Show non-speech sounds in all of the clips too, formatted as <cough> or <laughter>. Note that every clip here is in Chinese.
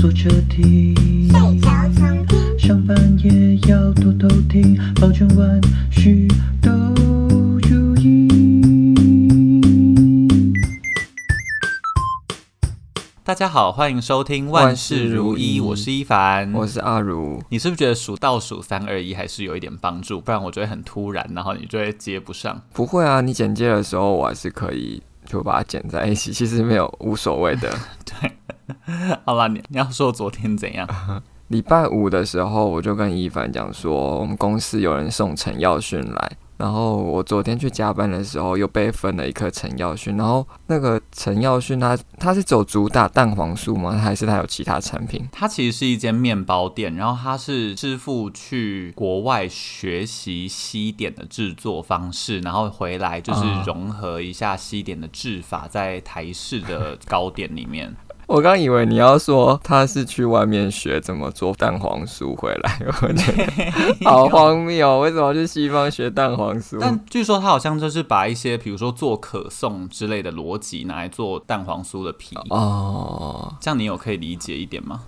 坐车听，睡觉常听，上班也要偷偷听，保证万事都如意。大家好，欢迎收听万事如意，我是一凡，我是阿如。你是不是觉得数倒数三二一还是有一点帮助？不然我觉得很突然，然后你就会接不上。不会啊，你剪接的时候我还是可以就把它剪在一起，其实没有无所谓的。对，<laughs> <laughs> 好啦，你你要说昨天怎样？<laughs> 礼拜五的时候，我就跟一凡讲说，我们公司有人送陈耀迅来。然后我昨天去加班的时候，又被分了一颗陈耀迅。然后那个陈耀训，他他是走主打蛋黄酥吗？还是他有其他产品？他其实是一间面包店，然后他是师傅去国外学习西点的制作方式，然后回来就是融合一下西点的制法，在台式的糕点里面。我刚以为你要说他是去外面学怎么做蛋黄酥回来，我觉得 <laughs> 好荒谬，为什么要去西方学蛋黄酥？但据说他好像就是把一些比如说做可颂之类的逻辑拿来做蛋黄酥的皮哦，这样你有可以理解一点吗？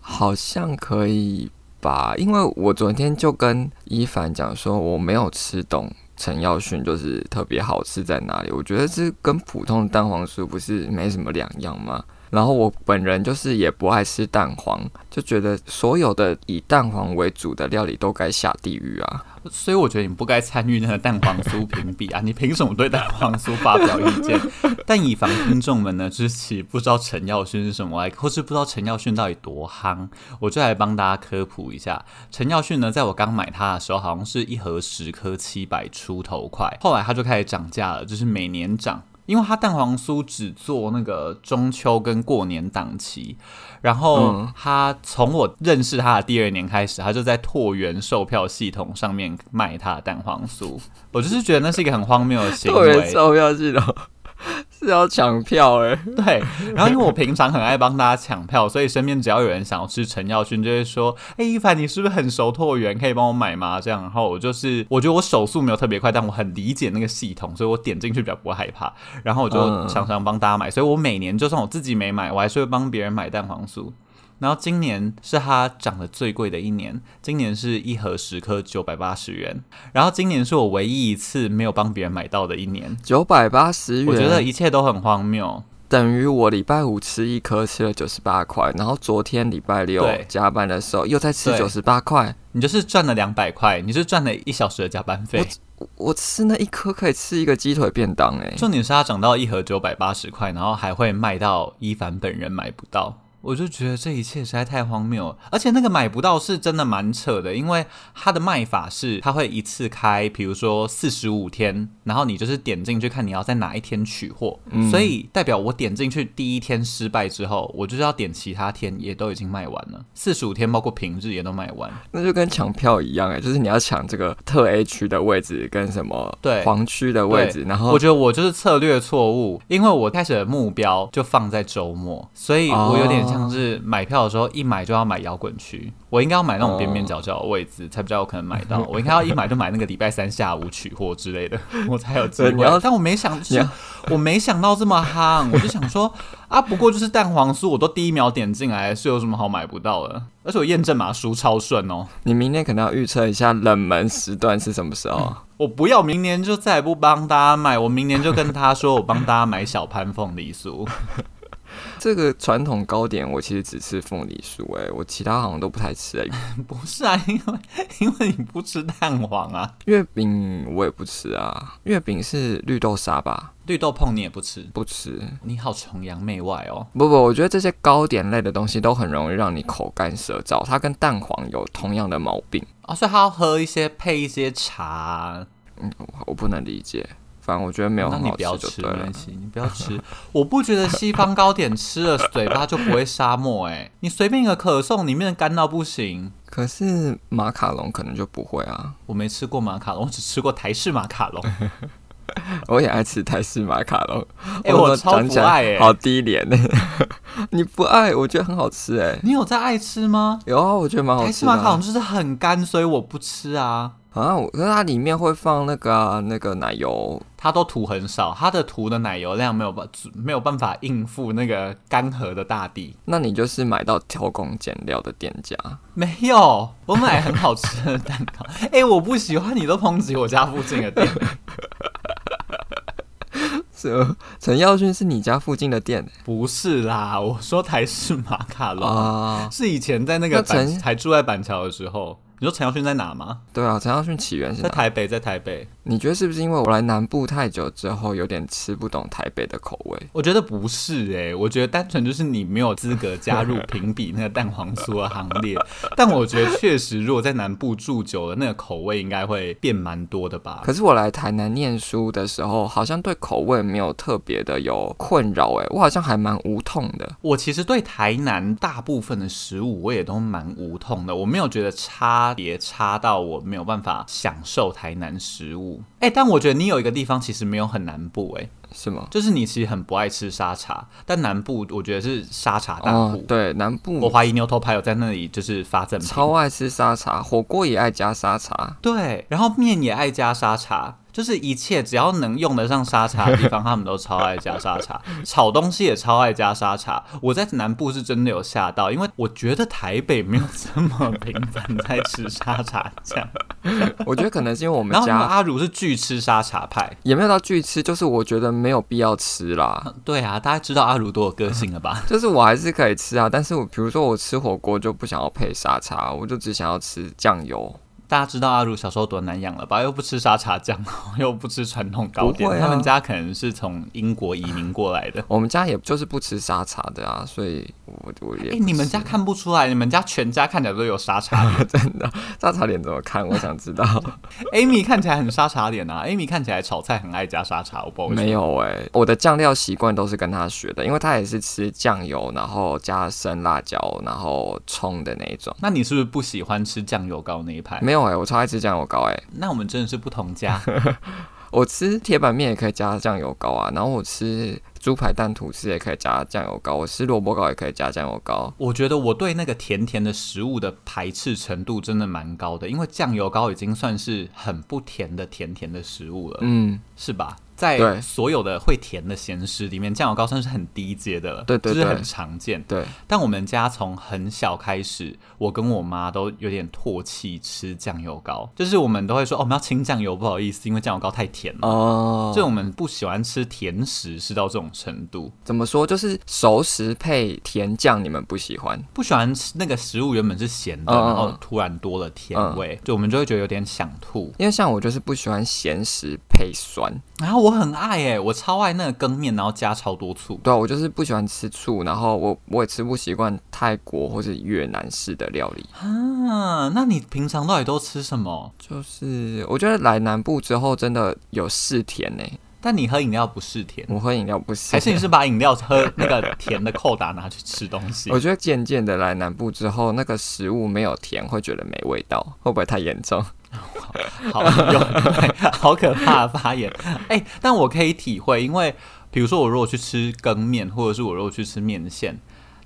好像可以吧，因为我昨天就跟一凡讲说，我没有吃懂陈耀迅就是特别好吃在哪里，我觉得这跟普通的蛋黄酥不是没什么两样吗？然后我本人就是也不爱吃蛋黄，就觉得所有的以蛋黄为主的料理都该下地狱啊！所以我觉得你不该参与那个蛋黄酥评比啊！<laughs> 你凭什么对蛋黄酥发表意见？但以防听众们呢，之前不知道陈耀训是什么，或是不知道陈耀训到底多夯，我就来帮大家科普一下。陈耀训呢，在我刚买它的时候，好像是一盒十颗七百出头块，后来它就开始涨价了，就是每年涨。因为它蛋黄酥只做那个中秋跟过年档期，然后他从我认识他的第二年开始，他就在拓元售票系统上面卖他的蛋黄酥。我就是觉得那是一个很荒谬的行为。拓元售票系统。<laughs> 是要抢票哎、欸，<laughs> 对。然后因为我平常很爱帮大家抢票，所以身边只要有人想要吃陈耀勋，就会说：“哎、欸，伊凡，你是不是很熟拓元？可以帮我买吗？”这样，然后我就是，我觉得我手速没有特别快，但我很理解那个系统，所以我点进去比较不会害怕。然后我就常常帮大家买，所以我每年就算我自己没买，我还是会帮别人买蛋黄酥。然后今年是它涨得最贵的一年，今年是一盒十颗九百八十元。然后今年是我唯一一次没有帮别人买到的一年，九百八十元。我觉得一切都很荒谬，等于我礼拜五吃一颗吃了九十八块，然后昨天礼拜六加班的时候又再吃九十八块，你就是赚了两百块，你是赚了一小时的加班费。我，我吃那一颗可以吃一个鸡腿便当哎、欸。重点是它涨到一盒九百八十块，然后还会卖到伊凡本人买不到。我就觉得这一切实在太荒谬了，而且那个买不到是真的蛮扯的，因为它的卖法是它会一次开，比如说四十五天，然后你就是点进去看你要在哪一天取货，嗯，所以代表我点进去第一天失败之后，我就是要点其他天也都已经卖完了，四十五天包括平日也都卖完，那就跟抢票一样哎，就是你要抢这个特 A 区的位置跟什么对。黄区的位置，然后我觉得我就是策略错误，因为我开始的目标就放在周末，所以我有点。像是买票的时候，一买就要买摇滚区，我应该要买那种边边角角的位置，才比较有可能买到。我应该要一买就买那个礼拜三下午取货之类的，<laughs> 我才有机会。但我没想，就是我没想到这么夯，我就想说 <laughs> 啊，不过就是蛋黄酥，我都第一秒点进来，是有什么好买不到的？而且我验证码输超顺哦。你明天可能要预测一下冷门时段是什么时候？嗯，<laughs> 我不要明年就再也不帮大家买，我明年就跟他说，我帮大家买小潘凤梨酥。这个传统糕点，我其实只吃凤梨酥，哎，我其他好像都不太吃，哎。<laughs> 不是啊，因为因为你不吃蛋黄啊。月饼我也不吃啊，月饼是绿豆沙吧？绿豆椪你也不吃？不吃。你好崇洋媚外哦。不不，我觉得这些糕点类的东西都很容易让你口干舌燥，它跟蛋黄有同样的毛病啊，所以它要喝一些配一些茶。嗯，我不能理解。反正我觉得没有很好吃，那你不要吃没关系，你不要吃。<laughs> 我不觉得西方糕点吃了嘴巴就不会沙漠哎、欸，你随便一个可颂里面干到不行。可是马卡龙可能就不会啊。我没吃过马卡龙，我只吃过台式马卡龙。<laughs> 我也爱吃台式马卡龙。<laughs> 哎、欸，我超不爱好低廉呢。你不爱，我觉得很好吃哎、欸。你有在爱吃吗？有啊，我觉得蛮好吃的。台式马卡龙就是很干，所以我不吃啊。啊，可是它里面会放那个、啊、那个奶油，它都涂很少，它的涂的奶油量没有办没有办法应付那个干涸的大地。那你就是买到偷工减料的店家？没有，我买很好吃的蛋糕。哎、欸，我不喜欢你都抨击我家附近的店。<laughs> 陈耀迅是你家附近的店？不是啦，我说台式马卡龙啊，是以前在那个板还住在板桥的时候。你说陈耀迅在哪吗？对啊，陈耀迅起源是在台北，在台北。你觉得是不是因为我来南部太久之后，有点吃不懂台北的口味？我觉得不是诶、欸，我觉得单纯就是你没有资格加入评比那个蛋黄酥的行列。<laughs> 但我觉得确实，如果在南部住久了，那个口味应该会变蛮多的吧。可是我来台南念书的时候，好像对口味没有特别的有困扰诶，我好像还蛮无痛的。我其实对台南大部分的食物我也都蛮无痛的，我没有觉得差。别差到我没有办法享受台南食物，哎、欸，但我觉得你有一个地方其实没有很南部、欸，哎，是吗？就是你其实很不爱吃沙茶，但南部我觉得是沙茶大户、哦，对，南部我怀疑牛头牌有在那里就是发赠品，超爱吃沙茶，火锅也爱加沙茶，对，然后面也爱加沙茶。就是一切只要能用得上沙茶的地方，他们都超爱加沙茶。<laughs> 炒东西也超爱加沙茶。我在南部是真的有吓到，因为我觉得台北没有这么频繁在吃沙茶酱。<laughs> 我觉得可能是因为我们家阿如是巨吃沙茶派，也没有到巨吃，就是我觉得没有必要吃啦。<laughs> 对啊，大家知道阿如多有个性了吧？就是我还是可以吃啊，但是我比如说我吃火锅就不想要配沙茶，我就只想要吃酱油。大家知道阿如小时候多难养了吧？又不吃沙茶酱，<laughs> 又不吃传统糕点。啊、他们家可能是从英国移民过来的。<laughs> 我们家也就是不吃沙茶的啊，所以我我也。哎、欸，你们家看不出来？你们家全家看起来都有沙茶脸，<laughs> 真的？沙茶脸怎么看？我想知道。Amy 看起来很沙茶脸啊，Amy 看起来炒菜很爱加沙茶，我不知道。没有哎、欸，我的酱料习惯都是跟他学的，因为他也是吃酱油，然后加生辣椒，然后冲的那一种。那你是不是不喜欢吃酱油膏那一派？没有哎、欸，我超爱吃酱油。膏哎，那我们真的是不同家。<laughs> 我吃铁板面也可以加酱油膏啊，然后我吃猪排蛋吐司也可以加酱油膏，我吃萝卜糕也可以加酱油膏。我觉得我对那个甜甜的食物的排斥程度真的蛮高的，因为酱油膏已经算是很不甜的甜甜的食物了，嗯，是吧？在所有的会甜的咸食里面，酱油膏算是很低阶的了，对对对，就是很常见。对，但我们家从很小开始，我跟我妈都有点唾弃吃酱油膏，就是我们都会说，哦，我们要清酱油，不好意思，因为酱油膏太甜了。哦，就我们不喜欢吃甜食，是到这种程度。怎么说？就是熟食配甜酱，你们不喜欢？不喜欢吃那个食物原本是咸的，哦，然后突然多了甜味，就，嗯，我们就会觉得有点想吐。因为像我就是不喜欢咸食配酸，然后我很爱哎，我超爱那个羹面，然后加超多醋。对啊，我就是不喜欢吃醋，然后我我也吃不习惯泰国或者越南式的料理啊。那你平常到底都吃什么？就是我觉得来南部之后真的有试甜呢。但你喝饮料不是甜？我喝饮料不是，还是你是把饮料喝那个甜的扣打拿去吃东西？我觉得渐渐的来南部之后，那个食物没有甜会觉得没味道，会不会太严重？<laughs> 好，有好可怕的发言。哎、但我可以体会，因为比如说我如果去吃羹面，或者是我如果去吃面线。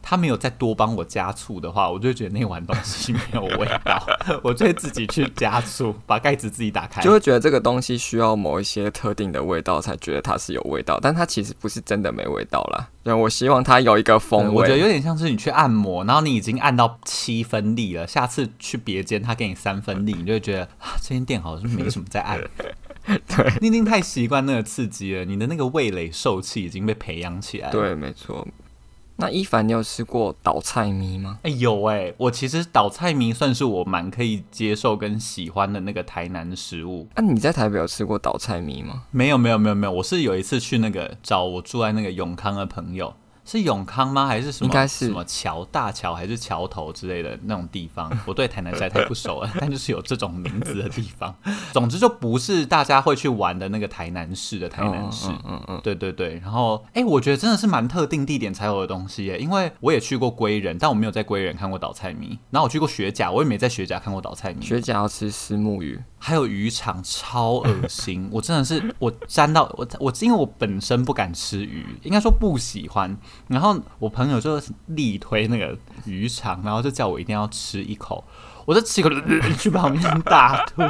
他没有再多帮我加醋的话，我就觉得那碗东西没有味道。<laughs> 我就会自己去加醋，把盖子自己打开，就会觉得这个东西需要某一些特定的味道才觉得它是有味道，但它其实不是真的没味道啦。对，我希望它有一个风味。我觉得有点像是你去按摩，然后你已经按到七分力了，下次去别间他给你三分力，你就会觉得啊，这间店好像没什么在按。对，<laughs> 你已经太习惯那个刺激了，你的那个味蕾受气已经被培养起来了。对，没错。那一凡，你有吃过倒菜米吗？哎、欸，有哎、欸，我其实倒菜米算是我蛮可以接受跟喜欢的那个台南的食物。那、啊、你在台北有吃过倒菜米吗？没有，没有，没有，没有。我是有一次去那个找我住在那个永康的朋友。是永康吗？还是什么？应该是什么桥？大桥还是桥头之类的那种地方？<laughs> 我对台南实在太不熟了，<laughs> 但就是有这种名字的地方。<laughs> 总之就不是大家会去玩的那个台南市的台南市。嗯嗯嗯，对对对。然后，哎、欸，我觉得真的是蛮特定地点才有的东西耶。因为我也去过归仁，但我没有在归仁看过倒菜米。然后我去过学甲，我也没在学甲看过倒菜米。学甲要吃虱目鱼。还有鱼肠超恶心，<laughs> 我真的是我沾到我我，因为我本身不敢吃鱼，应该说不喜欢。然后我朋友就力推那个鱼肠，然后就叫我一定要吃一口。我就吃一口去旁边大吐。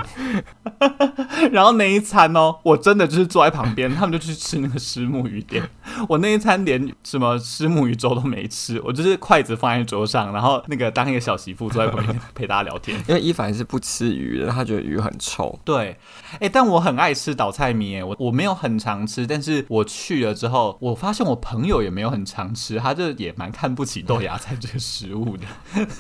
<laughs> 然后那一餐哦，我真的就是坐在旁边，他们就去吃那个石目鱼店。我那一餐连什么石目鱼粥都没吃，我就是筷子放在桌上，然后那个当一个小媳妇坐在旁边陪大家聊天。因为伊凡是不吃鱼的，他觉得鱼很臭。对，哎、欸，但我很爱吃倒菜米，哎，我我没有很常吃，但是我去了之后，我发现我朋友也没有很常吃，他就也蛮看不起豆芽菜这个食物的。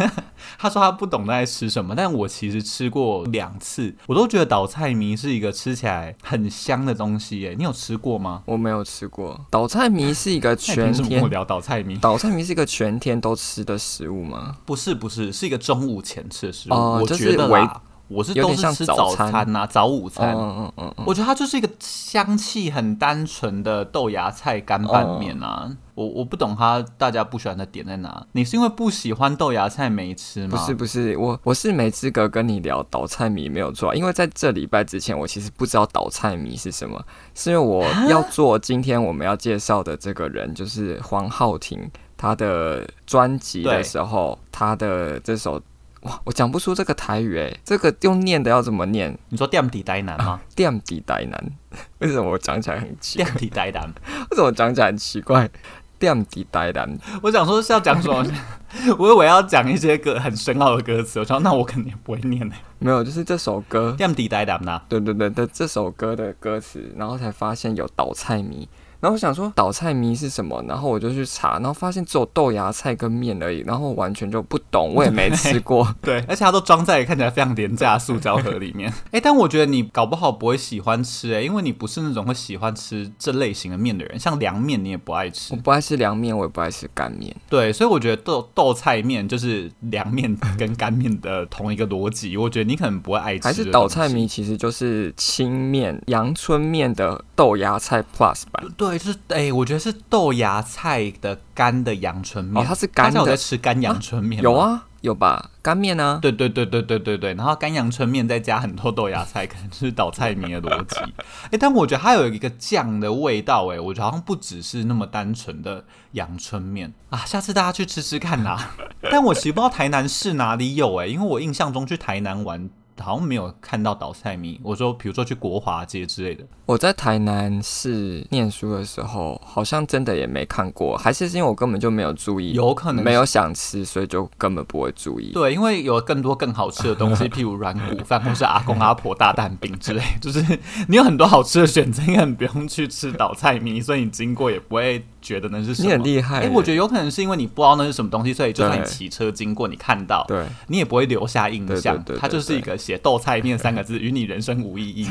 <laughs> 他说他不懂在吃什么，但我其实吃过两次，我都觉得倒菜迷是一个吃起来很香的东西。耶，你有吃过吗？我没有吃过。倒菜迷是一个全天我聊倒菜迷，倒菜迷是一个全天都吃的食物吗？不是，不是，是一个中午前吃的食物。哦、我觉得啦。我是都是像吃早餐呐、啊，早午餐。嗯嗯嗯嗯，我觉得它就是一个香气很单纯的豆芽菜干拌面啊。嗯、我我不懂它大家不喜欢的点在哪。你是因为不喜欢豆芽菜没吃吗？不是不是，我我是没资格跟你聊倒菜米没有做，因为在这礼拜之前我其实不知道倒菜米是什么，是因为我要做今天我们要介绍的这个人就是黄浩庭他的专辑的时候，他的这首。哇，我讲不出这个台语哎，这个用念的要怎么念？你说垫底呆男吗？店底呆男，<laughs> 为什么我讲起来很奇怪？垫底呆男，<laughs> 为什么我讲起来很奇怪？垫底呆男，我想说是要讲什么？<laughs> 我以为要讲一些歌很深奥的歌词，我说那我肯定不会念的。没有，就是这首歌垫底呆男呐。对对对的这首歌的歌词，然后才发现有倒菜米。然后我想说倒菜迷是什么，然后我就去查，然后发现只有豆芽菜跟面而已，然后完全就不懂，我也没吃过。<laughs> 对，<laughs> 而且它都装在看起来非常廉价的塑胶盒里面。哎，但我觉得你搞不好不会喜欢吃哎，因为你不是那种会喜欢吃这类型的面的人，像凉面你也不爱吃。我不爱吃凉面，我也不爱吃干面。对，所以我觉得豆豆菜面就是凉面跟干面的同一个逻辑。我觉得你可能不会爱吃。还是倒菜迷其实就是清面阳春面的豆芽菜 Plus 版。对。对，就是哎、欸，我觉得是豆芽菜的干的阳春面。哦，它是干的。我在吃干阳春面。有啊，有吧？干面呢？对对对对对对对。然后干阳春面再加很多豆芽菜，<laughs> 可能就是倒菜米的逻辑。哎、欸，但我觉得它有一个酱的味道，哎，我觉得好像不只是那么单纯的阳春面啊。下次大家去吃吃看呐。<laughs> 但我其实不知道台南市哪里有哎，因为我印象中去台南玩。好像没有看到倒菜米。我说，比如说去国华街之类的。我在台南市念书的时候，好像真的也没看过，还是因为我根本就没有注意，有可能没有想吃，所以就根本不会注意。对，因为有更多更好吃的东西，譬如软骨饭或是阿公阿婆大蛋饼之类，<laughs> 就是你有很多好吃的选择，你根本不用去吃倒菜米，所以你经过也不会觉得那是什么。你很厉害。哎，我觉得有可能是因为你不知道那是什么东西，所以就算你骑车经过，你看到，对，你也不会留下印象。它就是一个写豆菜面三个字，<laughs> 与你人生无意义。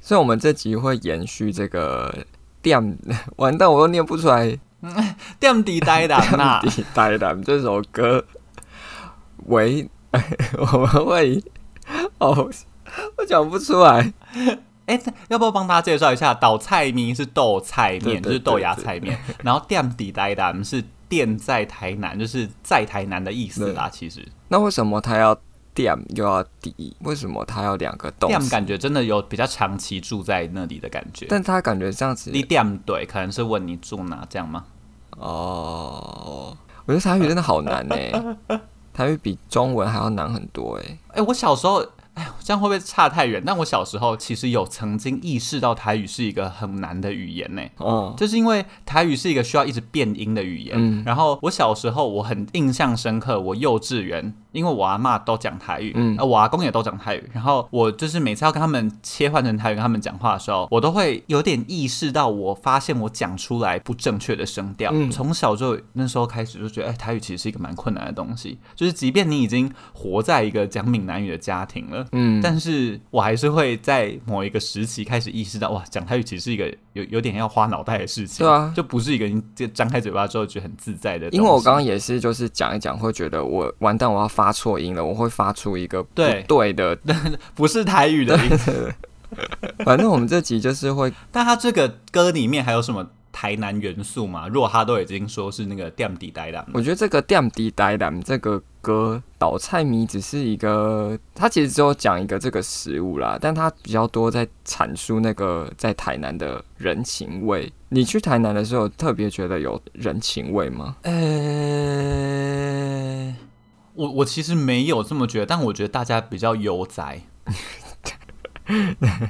所以，我们这集会延续这个店，<laughs> 完蛋，我又念不出来。<laughs> 店底呆男，店底呆男这首歌，喂，我们会哦，我讲不出来。哎、欸，要不要帮大家介绍一下？倒菜名是豆菜面，就是豆芽菜面。然后店底呆男是店在台南，就是在台南的意思啦。其实，那为什么他要？店又要底，为什么他要两个动词？店感觉真的有比较长期住在那里的感觉，但他感觉这样子。你店对，可能是问你住哪这样吗？哦，我觉得台语真的好难呢，<laughs> 台语比中文还要难很多哎。哎，我小时候。哎，这样会不会差太远？但我小时候其实有曾经意识到台语是一个很难的语言呢。哦，就是因为台语是一个需要一直变音的语言。嗯，然后我小时候我很印象深刻，我幼稚园，因为我阿妈都讲台语，嗯，我阿公也都讲台语，然后我就是每次要跟他们切换成台语跟他们讲话的时候，我都会有点意识到，我发现我讲出来不正确的声调。嗯，从小就那时候开始就觉得，哎，台语其实是一个蛮困难的东西，就是即便你已经活在一个讲闽南语的家庭了。嗯，但是我还是会在某一个时期开始意识到，哇，讲台语其实是一个有有点要花脑袋的事情，对啊，就不是一个你就张开嘴巴之后觉得很自在的。因为我刚刚也是，就是讲一讲，会觉得我完蛋，我要发错音了，我会发出一个不对的，对 <laughs> 不是台语的音。<laughs> <laughs> 反正我们这集就是会，但他这个歌里面还有什么？台南元素吗，如果他都已经说是那个店底呆男，我觉得这个店底呆男这个歌倒菜米只是一个，他其实只有讲一个这个食物啦，但他比较多在阐述那个在台南的人情味。你去台南的时候，特别觉得有人情味吗？呃，我我其实没有这么觉得，但我觉得大家比较悠哉。<laughs>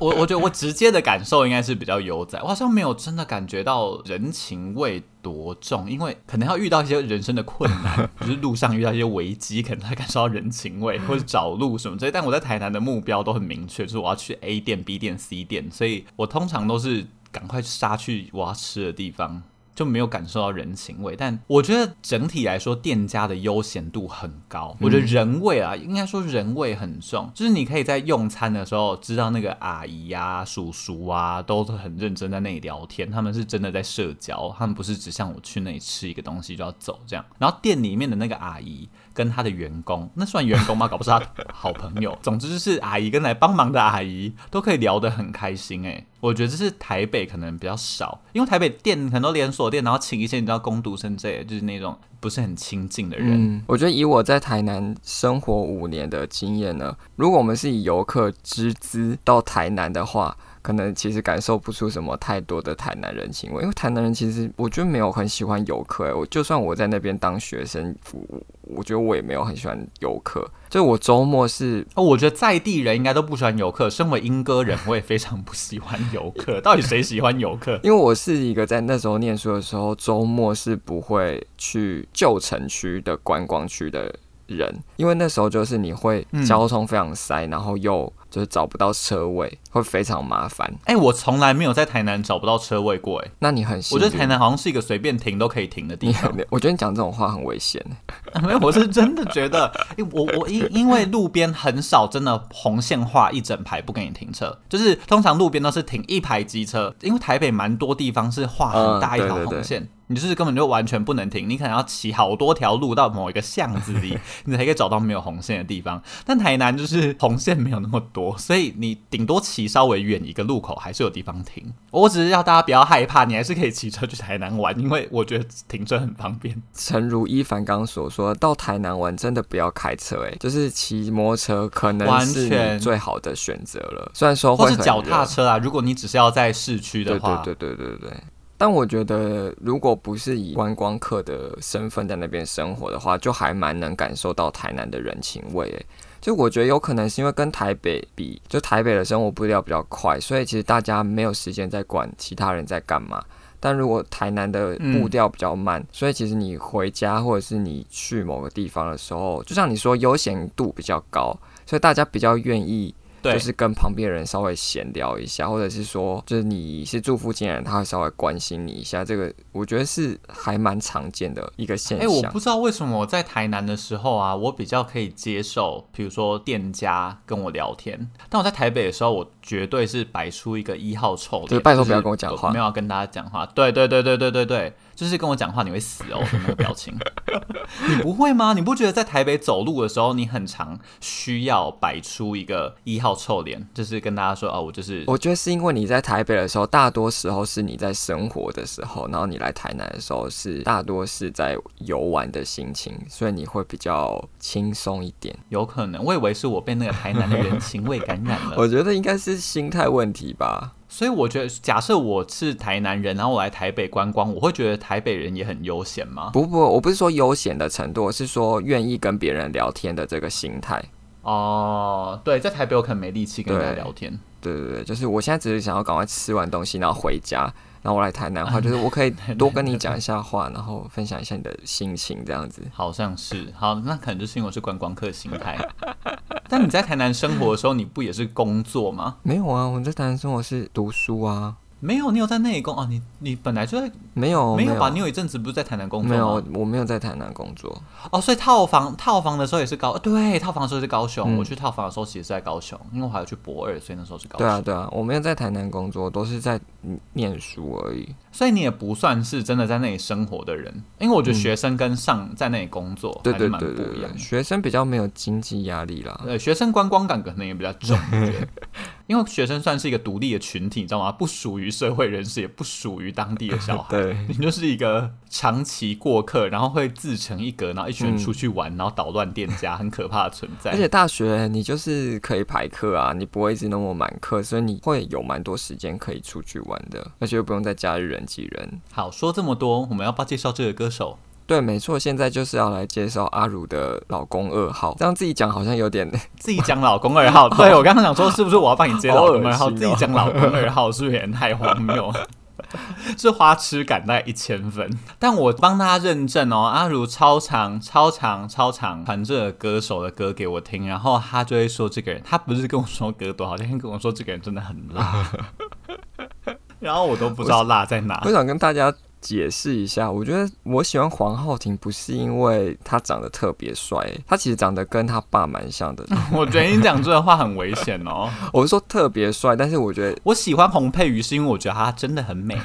我我觉得我直接的感受应该是比较悠哉，我好像没有真的感觉到人情味多重，因为可能要遇到一些人生的困难，<laughs> 就是路上遇到一些危机，可能才感受到人情味，或者找路什么之类。但我在台南的目标都很明确，就是我要去 A 店、B 店、C 店，所以我通常都是赶快杀去我要吃的地方。就没有感受到人情味，但我觉得整体来说，店家的悠闲度很高。我觉得人味啊，应该说人味很重，就是你可以在用餐的时候知道那个阿姨呀、啊、叔叔啊，都是很认真在那里聊天，他们是真的在社交，他们不是只像我去那里吃一个东西就要走这样。然后店里面的那个阿姨。跟他的员工，<laughs> 那算员工吗？搞不是他好朋友。<laughs> 总之就是阿姨跟来帮忙的阿姨都可以聊得很开心哎。我觉得这是台北可能比较少，因为台北店很多连锁店，然后请一些你知道工读生这类，就是那种不是很亲近的人。嗯，我觉得以我在台南生活五年的经验呢，如果我们是以游客之资到台南的话。可能其实感受不出什么太多的台南人情味，因为台南人其实我觉得没有很喜欢游客、欸。我就算我在那边当学生服务，我觉得我也没有很喜欢游客。就我周末是哦，我觉得在地人应该都不喜欢游客。身为英歌人，我也非常不喜欢游客。<laughs> 到底谁喜欢游客？因为我是一个在那时候念书的时候，周末是不会去旧城区的观光区的人，因为那时候就是你会交通非常塞，嗯、然后又。就是找不到车位会非常麻烦。哎、欸，我从来没有在台南找不到车位过。哎，那你很幸运。我觉得台南好像是一个随便停都可以停的地方。<laughs> 我觉得你讲这种话很危险。<laughs> 没有，我是真的觉得，我我因因为路边很少真的红线画一整排不给你停车，就是通常路边都是停一排机车。因为台北蛮多地方是画很大一条红线。你就是根本就完全不能停，你可能要骑好多条路到某一个巷子里，<laughs> 你才可以找到没有红线的地方。但台南就是 <laughs> 红线没有那么多，所以你顶多骑稍微远一个路口还是有地方停。我只是要大家不要害怕，你还是可以骑车去台南玩，因为我觉得停车很方便。诚如一凡刚所说，到台南玩真的不要开车，哎，就是骑摩托车可能是你最好的选择了。虽然说或是脚踏车啊，如果你只是要在市区的话，对对对对对对。但我觉得，如果不是以观光客的身份在那边生活的话，就还蛮能感受到台南的人情味。诶，就我觉得有可能是因为跟台北比，就台北的生活步调比较快，所以其实大家没有时间在管其他人在干嘛。但如果台南的步调比较慢，所以其实你回家或者是你去某个地方的时候，就像你说，悠闲度比较高，所以大家比较愿意。对，就是跟旁边人稍微闲聊一下，或者是说，就是你是住附近的人，他会稍微关心你一下。这个我觉得是还蛮常见的一个现象。哎、欸，我不知道为什么我在台南的时候啊，我比较可以接受，比如说店家跟我聊天。但我在台北的时候，我绝对是摆出一个一号臭脸，就拜托不要跟我讲话，我没有要跟大家讲话。对对对对对对对。就是跟我讲话你会死哦，那个表情，你不会吗？你不觉得在台北走路的时候，你很常需要摆出一个一号臭脸，就是跟大家说哦，我就是。我觉得是因为你在台北的时候，大多时候是你在生活的时候，然后你来台南的时候是大多是在游玩的心情，所以你会比较轻松一点。有可能，我以为是我被那个台南的人情味感染了。我觉得应该是心态问题吧。所以我觉得，假设我是台南人，然后我来台北观光，我会觉得台北人也很悠闲吗？不不，我不是说悠闲的程度，是说愿意跟别人聊天的这个心态。哦，对，在台北我可能没力气跟人家聊天。对对对，就是我现在只是想要赶快吃完东西，然后回家。然后我来台南的话，<laughs> 就是我可以多跟你讲一下话，然后分享一下你的心情，这样子。好像是，好，那可能就是因为我是观光客心态。<laughs> 但你在台南生活的时候，你不也是工作吗？没有啊，我在台南生活是读书啊。没有，你有在内工啊？你你本来就在没有没有吧？你有一阵子不是在台南工作吗？没有，我没有在台南工作。哦，所以套房套房的时候也是高对，套房的时候是高雄。嗯、我去套房的时候其实是在高雄，因为我还要去博二，所以那时候是高雄。对啊对啊，我没有在台南工作，都是在念书而已。所以你也不算是真的在那里生活的人，因为我觉得学生跟上在那里工作还是蛮不一样。对对对对，学生比较没有经济压力啦。对，学生观光感可能也比较重。<laughs> 因为学生算是一个独立的群体，你知道吗？不属于社会人士，也不属于当地的小孩。<laughs> 对，你就是一个长期过客，然后会自成一格，然后一群人出去玩，嗯、然后捣乱店家，很可怕的存在。而且大学你就是可以排课啊，你不会一直那么满课，所以你会有蛮多时间可以出去玩的，而且又不用在假日人挤人。好，说这么多，我们要不要介绍这个歌手？对，没错，现在就是要来介绍阿如的老公二号，这样自己讲好像有点 <laughs> 自己讲老公二号。<laughs> 对，我刚刚想说，是不是我要帮你接老公二号？哦、自己讲老公二号是不是有点太荒谬？<laughs> 是花痴感大概一千分，但我帮他认证哦。阿如超长、超长、超长传这个歌手的歌给我听，然后他就会说这个人，他不是跟我说歌多好，他跟我说这个人真的很辣，<laughs> 然后我都不知道辣在哪。我想跟大家。解释一下，我觉得我喜欢黄浩庭不是因为他长得特别帅，他其实长得跟他爸蛮像的。<laughs> 我觉得你讲这个话很危险哦。<laughs> 我是说特别帅，但是我觉得我喜欢洪佩瑜是因为我觉得他真的很美。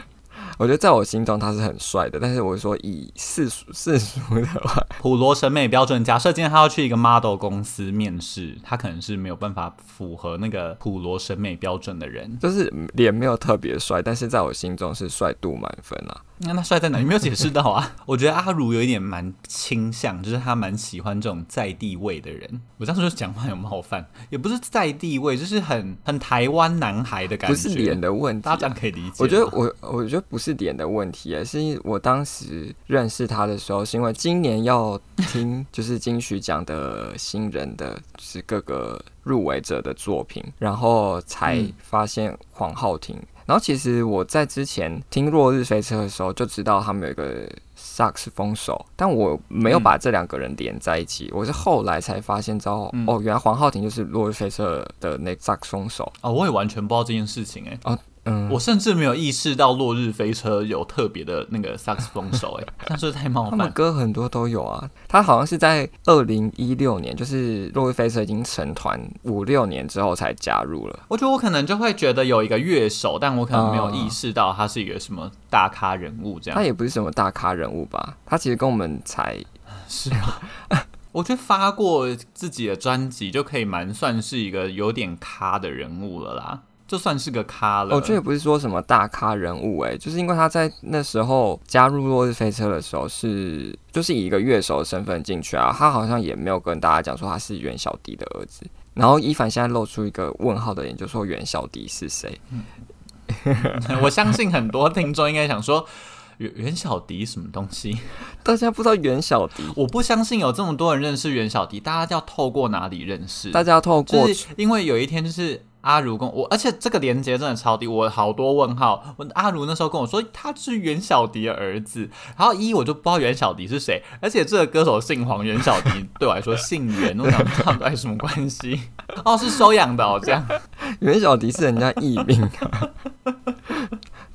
我觉得在我心中他是很帅的，但是我说以世俗世俗的话，<laughs> 普罗审美标准，假设今天他要去一个 model 公司面试，他可能是没有办法符合那个普罗审美标准的人，就是脸没有特别帅，但是在我心中是帅度满分啊。那他帅在哪？你没有解释到啊？我觉得阿如有一点蛮倾向，就是他蛮喜欢这种在地位的人。我这样说讲话有冒犯，也不是在地位，就是很很台湾男孩的感觉。不是脸的问题，大家可以理解。我觉得我我觉得不是脸的问题，而是我当时认识他的时候，是因为今年要听 <laughs> 就是金曲奖的新人的，就是各个入围者的作品，然后才发现黄浩庭。然后其实我在之前听《落日飞车》的时候就知道他们有一个萨克斯风手，但我没有把这两个人连在一起。嗯、我是后来才发现，之后、嗯、哦，原来黄浩庭就是《落日飞车》的那萨克斯风手哦，我也完全不知道这件事情哎、欸。哦嗯，我甚至没有意识到《落日飞车》有特别的那个萨克斯风手，<laughs> 哎，但是太冒犯。他们歌很多都有啊，他好像是在二零一六年，就是《落日飞车》已经成团五六年之后才加入了。我觉得我可能就会觉得有一个乐手，但我可能没有意识到他是一个什么大咖人物这样。他也不是什么大咖人物吧？他其实跟我们才 <laughs> 是吗？我觉得发过自己的专辑就可以蛮算是一个有点咖的人物了啦。就算是个咖了，我觉得也不是说什么大咖人物哎、欸，就是因为他在那时候加入落日飞车的时候是就是以一个乐手的身份进去啊，他好像也没有跟大家讲说他是袁小迪的儿子。然后伊凡现在露出一个问号的脸，就说袁小迪是谁？嗯、<laughs> 我相信很多听众应该想说袁袁小迪什么东西？大家不知道袁小迪？我不相信有这么多人认识袁小迪，大家要透过哪里认识？大家要透过，就是因为有一天就是。阿如跟我，而且这个连接真的超低，我好多问号。我阿如那时候跟我说他是袁小迪的儿子，然后一我就不知道袁小迪是谁，而且这个歌手姓黄，袁小迪对我来说姓袁，我想不知道到底什么关系？<laughs> 哦，是收养的哦，这样。袁小迪是人家艺名。<laughs>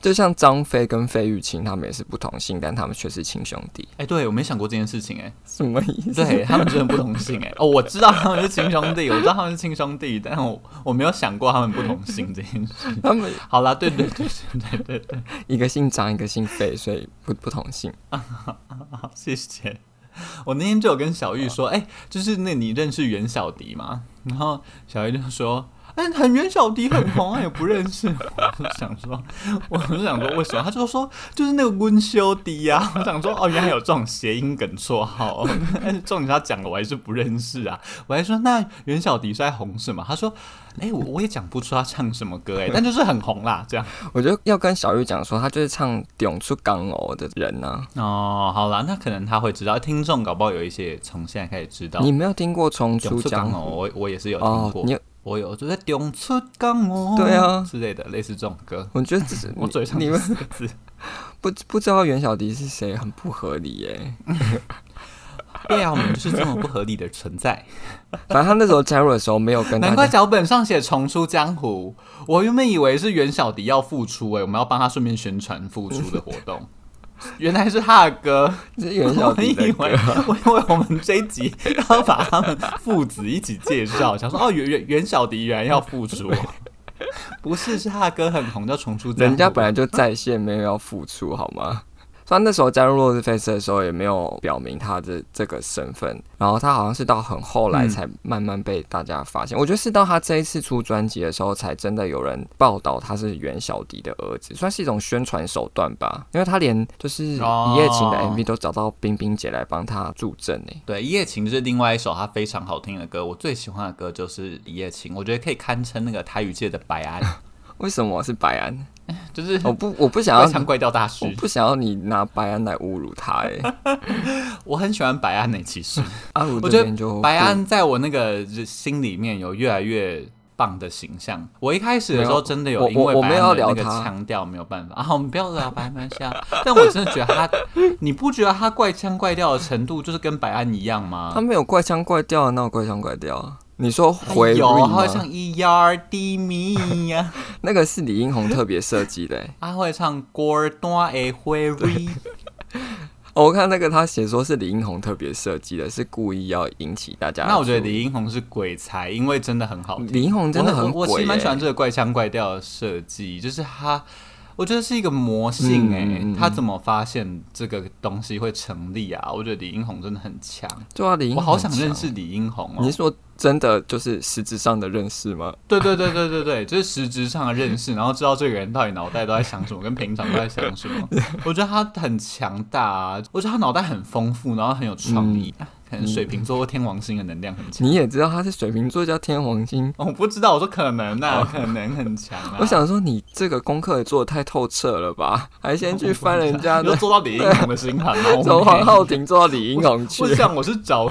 就像张飞跟费玉清，他们也是不同姓，但他们却是亲兄弟。哎、欸，对，我没想过这件事情、欸，哎，什么意思？对他们真的不同姓、欸，哎，哦，我知道他们是亲兄弟，我知道他们是亲兄弟，但我我没有想过他们不同姓这件事。他们好啦，对对对对对对，一个姓张，一个姓费，所以不不同姓。好，<laughs> 谢谢。我那天就有跟小玉说，哎、欸，就是那你认识袁小迪吗？然后小玉就说。哎，很袁小迪很红啊，也不认识。我 <laughs> 就想说，我就想说，为什么？他就说，就是那个温修迪呀。我想说，哦，原来有这种谐音梗绰号。但 <laughs> 是重点他讲的我还是不认识啊。我还说，那袁小迪是在红什么？他说，哎，我我也讲不出他唱什么歌，哎，但就是很红啦。这样，我觉得要跟小玉讲说，他就是唱《涌出港澳》的人呢、啊。哦，好啦，那可能他会知道。听众搞不好有一些从现在开始知道。你没有听过《重出江湖》？我我也是有听过。哦我有就在中出港哦，对啊之类的，类似这种歌。我觉得这是 <laughs> 我嘴上你们字，不不知道袁小迪是谁，很不合理耶。对啊，我们就是这么不合理的存在。反正他那时候加入的时候没有跟，难怪脚本上写重出江湖。我原本以为是袁小迪要复出，哎，我们要帮他顺便宣传复出的活动。原来是他的歌，是袁小迪的歌。我以为，<laughs> 我以为我们这一集要把他们父子一起介绍，<laughs> 想说哦，袁袁袁小迪原来要复出，<laughs> 不是，是他的歌很红，叫重出江湖。人家本来就在线，没有要复出，好吗？他那时候加入落日飞车的时候，也没有表明他的这个身份。然后他好像是到很后来才慢慢被大家发现。嗯、我觉得是到他这一次出专辑的时候，才真的有人报道他是袁小迪的儿子，算是一种宣传手段吧。因为他连就是一夜情的 MV 都找到冰冰姐来帮他助阵呢。对，一夜情是另外一首他非常好听的歌。我最喜欢的歌就是一夜情，我觉得可以堪称那个台语界的白 <laughs> 安。为什么是白安？<laughs> 就是我不我不想要 <laughs> 唱怪调大师，我不想要你拿白安来侮辱他哎、欸。<laughs> 我很喜欢白安呢、欸，其实我觉得白安在我那个心里面有越来越棒的形象。我一开始的时候真的有因为白安的那个腔调没有办法啊，我们不要聊白安下。但我真的觉得他，你不觉得他怪腔怪调的程度就是跟白安一样吗？他没有怪腔怪调，那有怪腔怪调？你说回有，他会唱 E R D me 呀，<laughs> 那个是李英红特别设计的、欸。<laughs> 他会唱歌单的回瑞。我看那个他写说是李英红特别设计的，是故意要引起大家。那我觉得李英红是鬼才，因为真的很好听。李英红真的很鬼、欸，我其实蛮喜欢这个怪腔怪调的设计，就是他。我觉得是一个魔性哎、欸，嗯嗯、他怎么发现这个东西会成立啊？我觉得李英红真的很强。对啊，李英宏，我好想认识李英红哦。你是说真的就是实质上的认识吗？对对对对对对，就是实质上的认识，<laughs> 然后知道这个人到底脑袋都在想什么，跟平常都在想什么。我觉得他很强大啊，我觉得他脑袋很丰富，然后很有创意。嗯可能水瓶座或天王星的能量很强。你也知道他是水瓶座叫天王星？我不知道，我说可能啊，可能很强啊。<laughs> 我想说你这个功课也做的太透彻了吧？还先去翻人家的，做到李英宏的星盘吗？从黄浩庭做到李英宏去。我想我是找。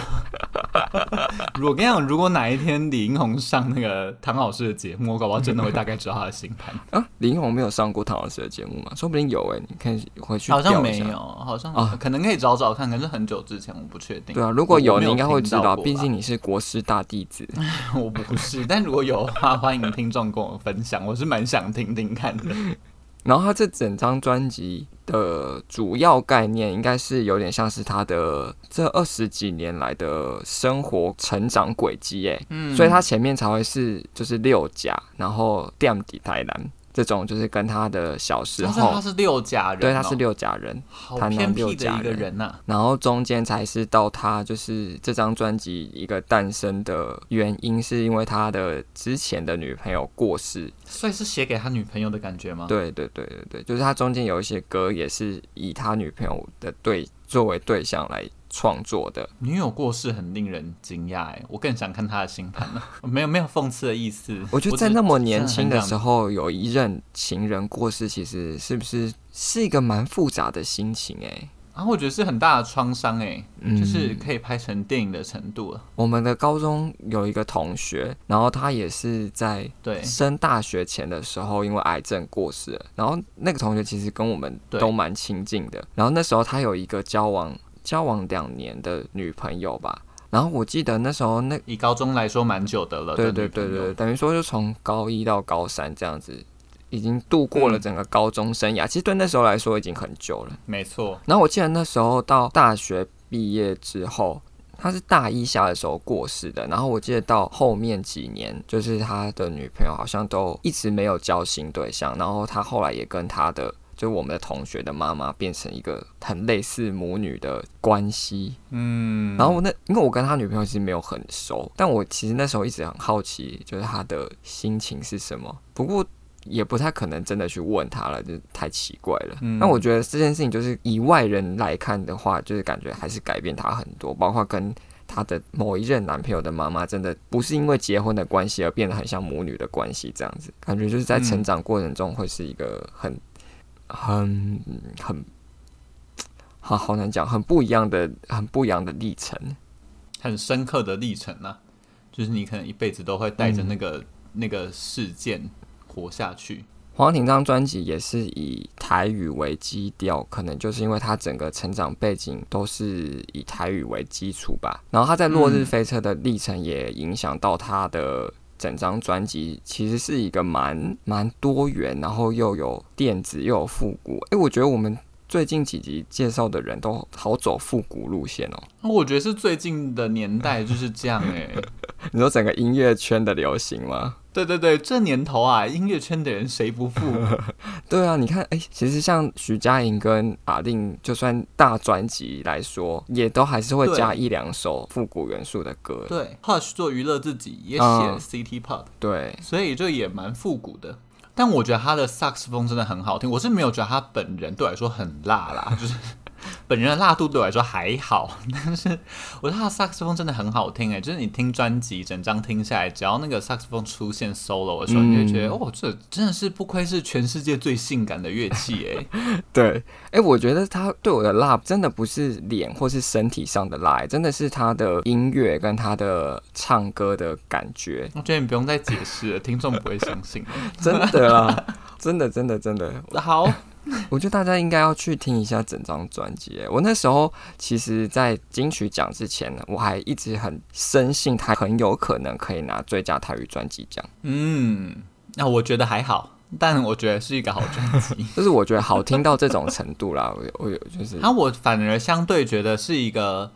我跟你讲，如果哪一天李英宏上那个唐老师的节目，我搞不好真的会大概知道他的星盘 <laughs> 啊。李英宏没有上过唐老师的节目吗？说不定有哎，你可以回去。好像没有，好像啊，可能可以找找看，可是很久之前我不确定。对啊，如果有，你应该会。知道，毕竟你是国师大弟子。<laughs> 我不是，但如果有的话，欢迎听众跟我分享，我是蛮想听听看的。<laughs> 然后他这整张专辑的主要概念，应该是有点像是他的这二十几年来的生活成长轨迹，哎，嗯，所以他前面才会是就是六甲，然后垫底台南。这种就是跟他的小时候，他是六甲人，哦，对，他是六甲人，好偏僻的一个人呐，啊。然后中间才是到他就是这张专辑一个诞生的原因，是因为他的之前的女朋友过世，所以是写给他女朋友的感觉吗？对对对对对，就是他中间有一些歌也是以他女朋友的对作为对象来。创作的女友过世很令人惊讶哎，我更想看他的星盘了。<laughs> 没有没有讽刺的意思，我觉得在那么年轻的时候有一任情人过世，其实是不是是一个蛮复杂的心情哎？啊，我觉得是很大的创伤哎，就是可以拍成电影的程度了。我们的高中有一个同学，然后他也是在对升大学前的时候因为癌症过世了，然后那个同学其实跟我们都蛮亲近的，然后那时候他有一个交往。交往两年的女朋友吧，然后我记得那时候那以高中来说蛮久的了，对对对对，等于说就从高一到高三这样子，已经度过了整个高中生涯，嗯、其实对那时候来说已经很久了，没错。然后我记得那时候到大学毕业之后，他是大一下的时候过世的，然后我记得到后面几年，就是他的女朋友好像都一直没有交新对象，然后他后来也跟他的。就我们的同学的妈妈变成一个很类似母女的关系，嗯，然后那因为我跟他女朋友其实没有很熟，但我其实那时候一直很好奇，就是他的心情是什么。不过也不太可能真的去问他了，就太奇怪了。那、嗯、我觉得这件事情就是以外人来看的话，就是感觉还是改变他很多，包括跟他的某一任男朋友的妈妈，真的不是因为结婚的关系而变得很像母女的关系这样子，感觉就是在成长过程中会是一个很。很很好好难讲，很不一样的，很不一样的历程，很深刻的历程啊！就是你可能一辈子都会带着那个、嗯、那个事件活下去。黄浩庭这张专辑也是以台语为基调，可能就是因为他整个成长背景都是以台语为基础吧。然后他在落日飞车的历程也影响到他的。整张专辑其实是一个蛮蛮多元，然后又有电子又有复古。哎，我觉得我们最近几集介绍的人都好走复古路线哦。我觉得是最近的年代就是这样哎。<laughs> 你说整个音乐圈的流行吗？对对对，这年头啊，音乐圈的人谁不富？<laughs> 对啊，你看，哎，其实像徐佳莹跟阿令，就算大专辑来说，也都还是会加一两首复古元素的歌。对，Hush 做娱乐自己也写 City Pop，、嗯、对，所以就也蛮复古的。但我觉得他的萨克斯风真的很好听，我是没有觉得他本人对我来说很辣啦，就是 <laughs> 本人的辣度对我来说还好，<laughs> 但是我觉得他的萨克斯风真的很好听诶，就是你听专辑整张听下来，只要那个萨克斯风出现 solo 的时候，嗯、你就觉得哦，这真的是不愧是全世界最性感的乐器诶。<laughs> 对，哎，我觉得他对我的辣真的不是脸或是身体上的辣，真的是他的音乐跟他的唱歌的感觉。我觉得你不用再解释了，听众不会相信。真的啊，真的真的真的好。<laughs> 我觉得大家应该要去听一下整张专辑。我那时候其实，在金曲奖之前呢，我还一直很深信他很有可能可以拿最佳台语专辑奖。嗯，那我觉得还好，但我觉得是一个好专辑。<laughs> 就是我觉得好听到这种程度啦，我我有就是，那我反而相对觉得是一个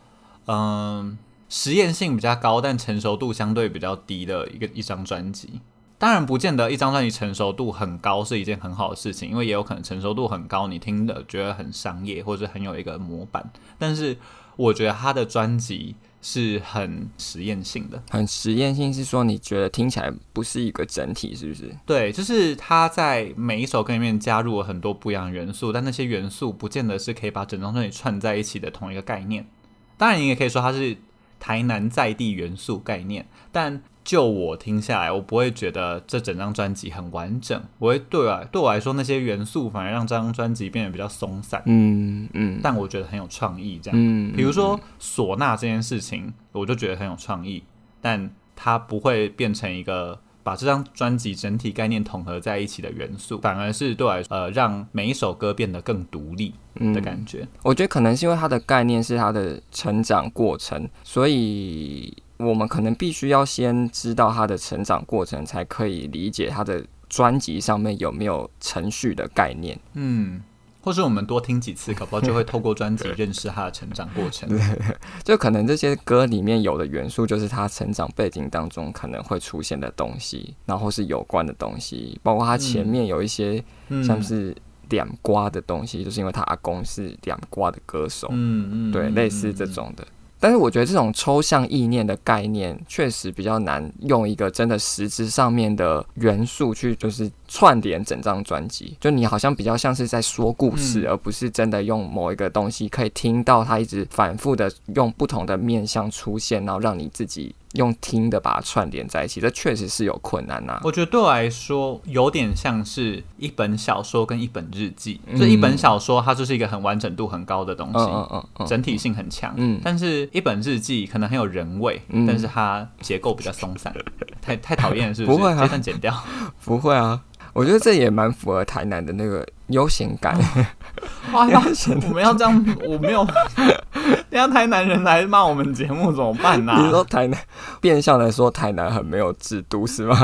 嗯、呃、实验性比较高，但成熟度相对比较低的一个一张专辑。当然不见得一张专辑成熟度很高是一件很好的事情，因为也有可能成熟度很高，你听的觉得很商业或者很有一个模板。但是我觉得他的专辑是很实验性的，很实验性是说你觉得听起来不是一个整体，是不是？对，就是他在每一首歌里面加入了很多不一样的元素，但那些元素不见得是可以把整张专辑串在一起的同一个概念。当然，你也可以说它是台南在地元素概念，但。就我听下来，我不会觉得这整张专辑很完整。我会对我对我来说，那些元素反而让这张专辑变得比较松散。嗯嗯，但我觉得很有创意。这样，嗯，比如说唢呐这件事情，我就觉得很有创意，但它不会变成一个把这张专辑整体概念统合在一起的元素，反而是对我来说呃，让每一首歌变得更独立的感觉。我觉得可能是因为它的概念是它的成长过程，所以。我们可能必须要先知道他的成长过程，才可以理解他的专辑上面有没有程序的概念。嗯，或是我们多听几次，搞不好就会透过专辑 <laughs> 认识他的成长过程。对，就可能这些歌里面有的元素，就是他成长背景当中可能会出现的东西，然后是有关的东西，包括他前面有一些像是两瓜的东西，就是因为他阿公是两瓜的歌手。嗯嗯，对，类似这种的。但是我觉得这种抽象意念的概念确实比较难用一个真的实质上面的元素去就是串联整张专辑，就你好像比较像是在说故事，而不是真的用某一个东西可以听到它一直反复的用不同的面向出现，然后让你自己。用听的把它串联在一起，这确实是有困难呐、啊。我觉得对我来说，有点像是一本小说跟一本日记。这、嗯、一本小说它就是一个很完整度很高的东西，嗯嗯嗯、整体性很强。嗯，但是一本日记可能很有人味，嗯、但是它结构比较松散，太太讨厌了，是不是？不会啊，这剪掉。<laughs> 不会啊，我觉得这也蛮符合台南的那个悠闲感。<laughs> 哇，<laughs> 我们要这样，我没有。<laughs> 让台南人来骂我们节目怎么办呢、啊？你说台南，变相来说台南很没有制度是吗？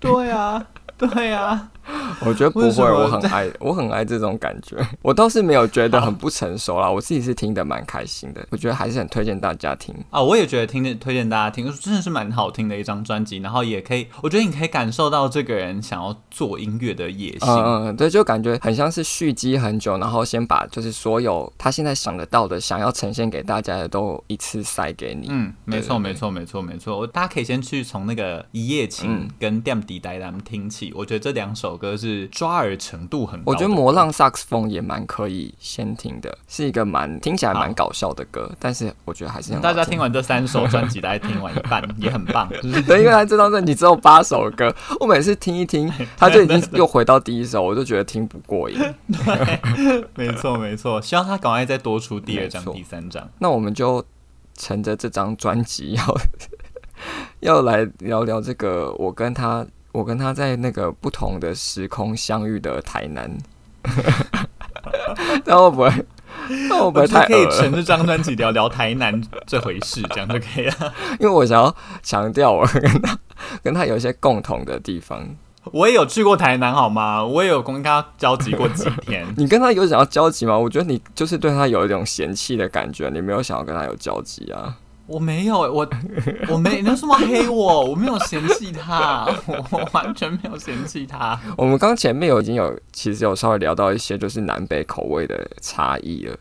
对啊，对啊。<laughs> 我觉得不会，我很爱，我很爱这种感觉。<laughs> 我倒是没有觉得很不成熟啦，我自己是听得蛮开心的。我觉得还是很推荐大家听啊，我也觉得听推荐大家听，真的是蛮好听的一张专辑。然后也可以，我觉得你可以感受到这个人想要做音乐的野心。嗯嗯，对，就感觉很像是蓄积很久，然后先把就是所有他现在想得到的、想要呈现给大家的都一次塞给你。嗯，没错，没错，没错，没错。大家可以先去从那个一夜情跟惦底台南听起，我觉得这两首歌是抓耳程度很高，我觉得《魔浪萨克斯风》也蛮可以先听的，是一个蛮听起来蛮搞笑的歌，但是我觉得还是大家听完这三首专辑，大家听完一半也很棒。<laughs> 对，因为他这张专辑只有八首歌，<laughs> 我每次听一听，他就已经又回到第一首，我就觉得听不过瘾。对，<laughs> 没错没错，希望他赶快再多出第二张、第三张。那我们就乘着这张专辑要要来聊聊这个，我跟他。我跟他在那个不同的时空相遇的台南，<laughs> 那我不会，那我不会太可以乘着这张专辑聊聊台南这回事，这样就可以了。<laughs> 因为我想要强调，我跟他跟他有一些共同的地方。我也有去过台南，好吗？我也有跟他交集过几天。<laughs> 你跟他有想要交集吗？我觉得你就是对他有一种嫌弃的感觉，你没有想要跟他有交集啊。我没有，我 <laughs> 我没，你为什么黑我？我没有嫌弃他，我 <laughs> 我完全没有嫌弃他。我们刚前面有已经有其实有稍微聊到一些就是南北口味的差异了。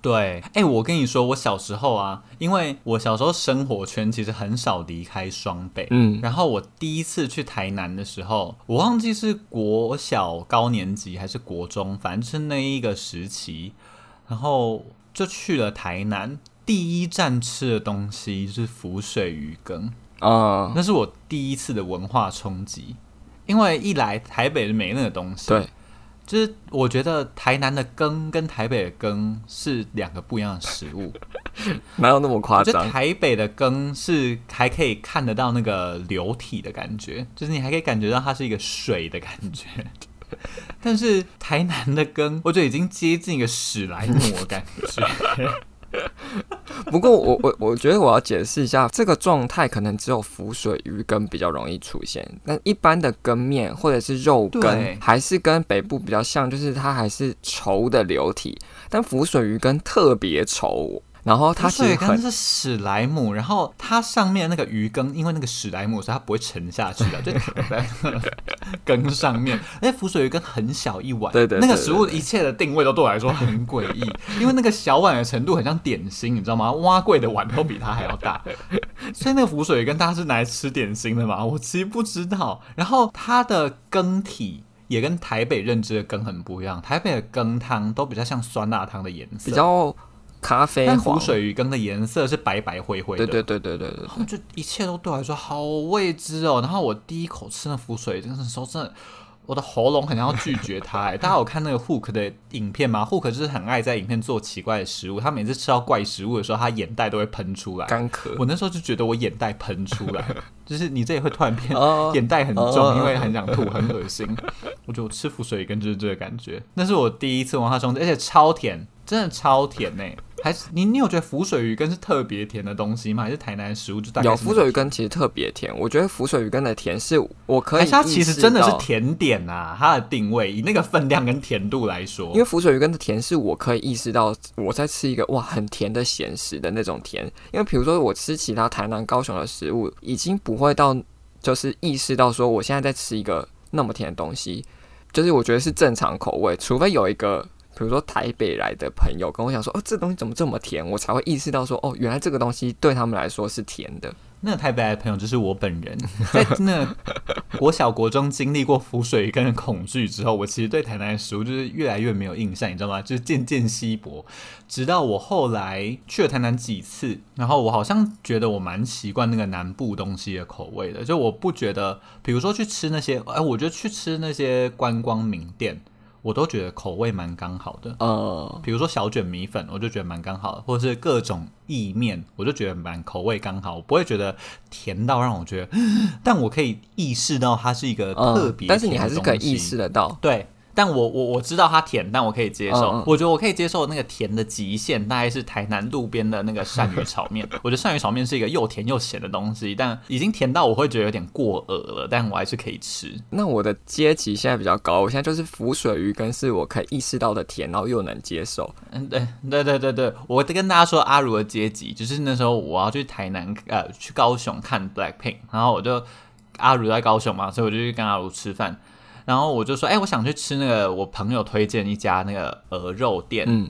对，哎、欸，我跟你说，我小时候啊，因为我小时候生活圈其实很少离开双北，嗯，然后我第一次去台南的时候，我忘记是国小高年级还是国中，反正就是那一个时期。然后就去了台南，第一站吃的东西是浮水鱼羹啊，那是我第一次的文化冲击，因为一来台北没那个东西，对。就是我觉得台南的羹跟台北的羹是两个不一样的食物，<laughs> 哪有那么夸张？台北的羹是还可以看得到那个流体的感觉，就是你还可以感觉到它是一个水的感觉，<laughs> 但是台南的羹，我觉得已经接近一个史莱姆的感觉。<laughs> 不过我我我觉得我要解释一下，这个状态可能只有浮水鱼羹比较容易出现，但一般的羹面或者是肉羹，还是跟北部比较像，就是它还是稠的流体，但浮水鱼羹特别稠。然后它其实很是史莱姆，然后它上面那个鱼羹，因为那个史莱姆，所以它不会沉下去的，<laughs> 就躺在 <laughs> 羹上面。那浮水鱼羹很小一碗，对对，那个食物一切的定位都对我来说很诡异，因为那个小碗的程度很像点心，你知道吗？碗粿的碗都比它还要大，<laughs> 所以那个浮水鱼羹大家是拿来吃点心的嘛？我其实不知道。然后它的羹体也跟台北认知的羹很不一样，台北的羹汤都比较像酸辣汤的颜色，比较。咖啡黄，但浮水鱼羹的颜色是白白灰灰的。对对对对对对，然后就一切都对我来说好未知哦。然后我第一口吃那浮水鱼羹的时候，真的我的喉咙很想要拒绝它。哎，<laughs> 大家有看那个 Hook 的影片吗？Hook 就是很爱在影片做奇怪的食物。他每次吃到怪食物的时候，他眼袋都会喷出来。干咳。我那时候就觉得我眼袋喷出来，<laughs> 就是你这也会突然变眼袋很重，因为很想吐，很恶心。我觉得我吃浮水鱼羹就是这个感觉。那是我第一次文化冲击，而且超甜，真的超甜呢。还是你，你有觉得浮水鱼羹是特别甜的东西吗？还是台南食物就大概？有浮水鱼羹其实特别甜，我觉得浮水鱼羹的甜是我可以。它其实真的是甜点啊，它的定位以那个分量跟甜度来说，因为浮水鱼羹的甜是我可以意识到我在吃一个哇很甜的咸食的那种甜。因为比如说我吃其他台南、高雄的食物，已经不会到就是意识到说我现在在吃一个那么甜的东西，就是我觉得是正常口味，除非有一个。比如说台北来的朋友跟我讲说，哦，这东西怎么这么甜？我才会意识到说，哦，原来这个东西对他们来说是甜的。那台北来的朋友就是我本人，<laughs> 在那国小国中经历过浮水鱼羹的恐惧之后，我其实对台南的食物就是越来越没有印象，你知道吗？就是渐渐稀薄。直到我后来去了台南几次，然后我好像觉得我蛮习惯那个南部东西的口味的，就我不觉得，比如说去吃那些，哎，我觉得去吃那些观光名店。我都觉得口味蛮刚好的，呃，比如说小卷米粉，我就觉得蛮刚好的，或者是各种意面，我就觉得蛮口味刚好，我不会觉得甜到让我觉得，<gasps> 但我可以意识到它是一个特别，但是你还是可以意识得到，对。但我我我知道它甜，但我可以接受。嗯、我觉得我可以接受那个甜的极限，大概是台南路边的那个鳝鱼炒面。<laughs> 我觉得鳝鱼炒面是一个又甜又咸的东西，但已经甜到我会觉得有点过额了，但我还是可以吃。那我的阶级现在比较高，我现在就是浮水鱼羹是我可以意识到的甜，然后又能接受。嗯，对对对对对，我跟大家说阿如的阶级，就是那时候我要去台南呃去高雄看 Blackpink，然后我就阿如在高雄嘛，所以我就去跟阿如吃饭。然后我就说，哎、欸，我想去吃那个我朋友推荐一家那个鹅肉店，嗯，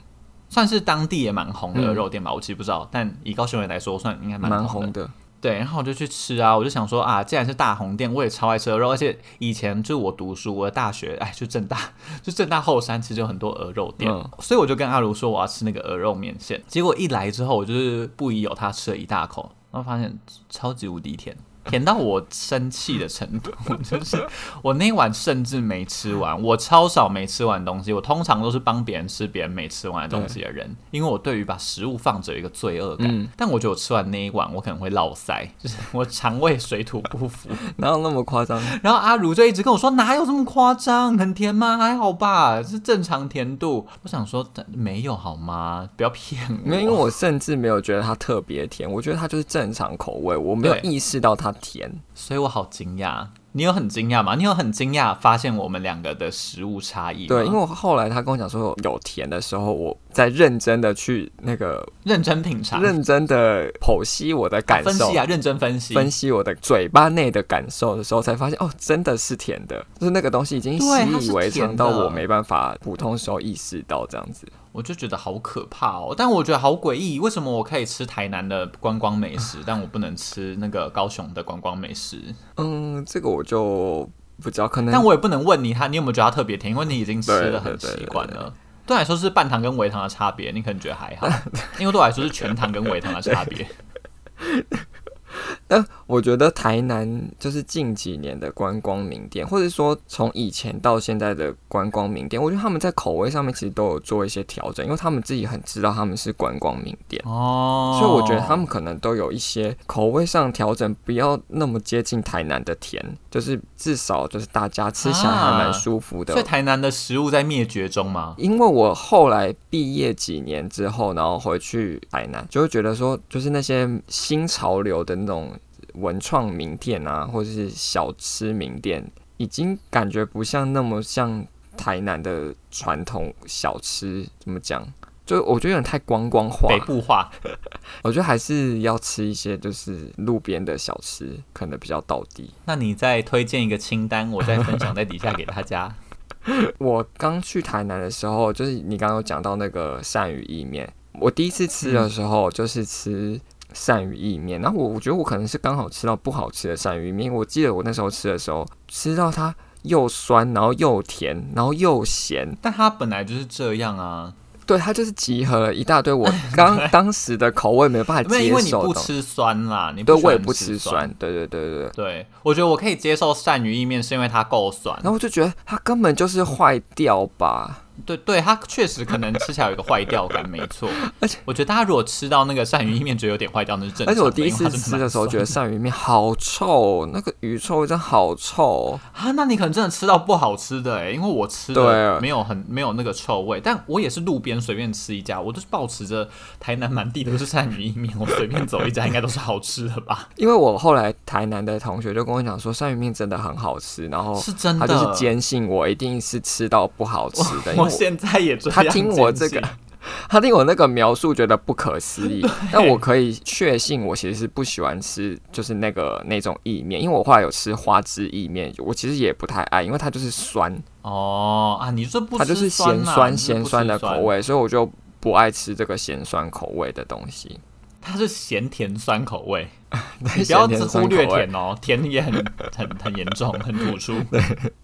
算是当地也蛮红的鹅肉店吧，嗯、我其实不知道，但以高雄人来说，算应该蛮红，红的。对，然后我就去吃啊，我就想说啊，既然是大红店，我也超爱吃鹅肉，而且以前就我读书，我的大学，<laughs> 哎，就正大，<laughs> 就正大后山其实有很多鹅肉店，嗯、所以我就跟阿如说我要吃那个鹅肉面线，结果一来之后，我就是不疑有他，吃了一大口，然后发现超级无敌甜。甜到我生气的程度，<laughs> 就是我那一碗甚至没吃完。我超少没吃完东西，我通常都是帮别人吃别人没吃完的东西的人，因为我对于把食物放着有一个罪恶感。嗯、但我觉得我吃完那一碗，我可能会落腮，就是 <laughs> 我肠胃水土不服。<laughs> 哪有那么夸张？然后阿如就一直跟我说：“哪有这么夸张？很甜吗？还好吧，是正常甜度。”我想说没有好吗？不要骗我。没有，因为我甚至没有觉得它特别甜，我觉得它就是正常口味，我没有意识到它。甜，所以我好惊讶。你有很惊讶吗？你有很惊讶发现我们两个的食物差异？对，因为我后来他跟我讲说有甜的时候，我在认真的去那个认真品尝、认真的剖析我的感受，分析啊，认真分析分析我的嘴巴内的感受的时候，才发现哦，真的是甜的，就是那个东西已经习以为常到我没办法普通时候意识到这样子。我就觉得好可怕哦，但我觉得好诡异，为什么我可以吃台南的观光美食，<laughs> 但我不能吃那个高雄的观光美食？嗯，这个我就不知道，可能，但我也不能问你他，你有没有觉得他特别甜？因为你已经吃的很习惯了。对来说是半糖跟微糖的差别，你可能觉得还好，<laughs> 因为对我来说是全糖跟微糖的差别。<laughs> 但我觉得台南就是近几年的观光名店，或者说从以前到现在的观光名店，我觉得他们在口味上面其实都有做一些调整，因为他们自己很知道他们是观光名店哦，所以我觉得他们可能都有一些口味上调整，不要那么接近台南的甜，就是至少就是大家吃起来还蛮舒服的。所以台南的食物在灭绝中吗？因为我后来毕业几年之后，然后回去台南，就会觉得说，就是那些新潮流的那种。文创名店啊，或者是小吃名店，已经感觉不像那么像台南的传统小吃。怎么讲？就我觉得有点太观光化、北部化。<laughs> 我觉得还是要吃一些就是路边的小吃，可能比较到地。那你再推荐一个清单，我再分享在底下给大家。<laughs> 我刚去台南的时候，就是你刚刚有讲到那个鳝鱼意面，我第一次吃的时候就是吃。鳝鱼意面，然后我我觉得我可能是刚好吃到不好吃的鳝鱼意面。我记得我那时候吃的时候，吃到它又酸，然后又甜，然后又咸。但它本来就是这样啊。对，它就是集合了一大堆我刚当时的口味没有办法接受的。因为你不吃酸啦，你对，我也不吃酸。对对对。对，我觉得我可以接受鳝鱼意面，是因为它够酸。然后我就觉得它根本就是坏掉吧。对对，它确实可能吃起来有一个坏掉感，没错。而且我觉得大家如果吃到那个鳝鱼意面觉得有点坏掉，那是正常的。而且我第一次吃的时候觉得鳝鱼面好臭，那个鱼臭味真的好臭啊！那你可能真的吃到不好吃的哎，因为我吃的没有很没有那个臭味，但我也是路边随便吃一家，我都是保持着台南满地都是鳝鱼意面，我随便走一家应该都是好吃的吧？<laughs> 因为我后来台南的同学就跟我讲说鳝鱼面真的很好吃，然后是真的，他就是坚信我一定是吃到不好吃的。<laughs> 我，现在也。他听我这个，<laughs> 他听我那个描述，觉得不可思议。<laughs> 但我可以确信，我其实是不喜欢吃，就是那个那种意面。因为我后来有吃花枝意面，我其实也不太爱，因为它就是酸。哦啊，你说不它就是咸酸咸酸的口味，所以我就不爱吃这个咸酸口味的东西。它是咸甜酸口味，<laughs> 你不要只忽略甜哦，甜也很很很严重，很突出。对，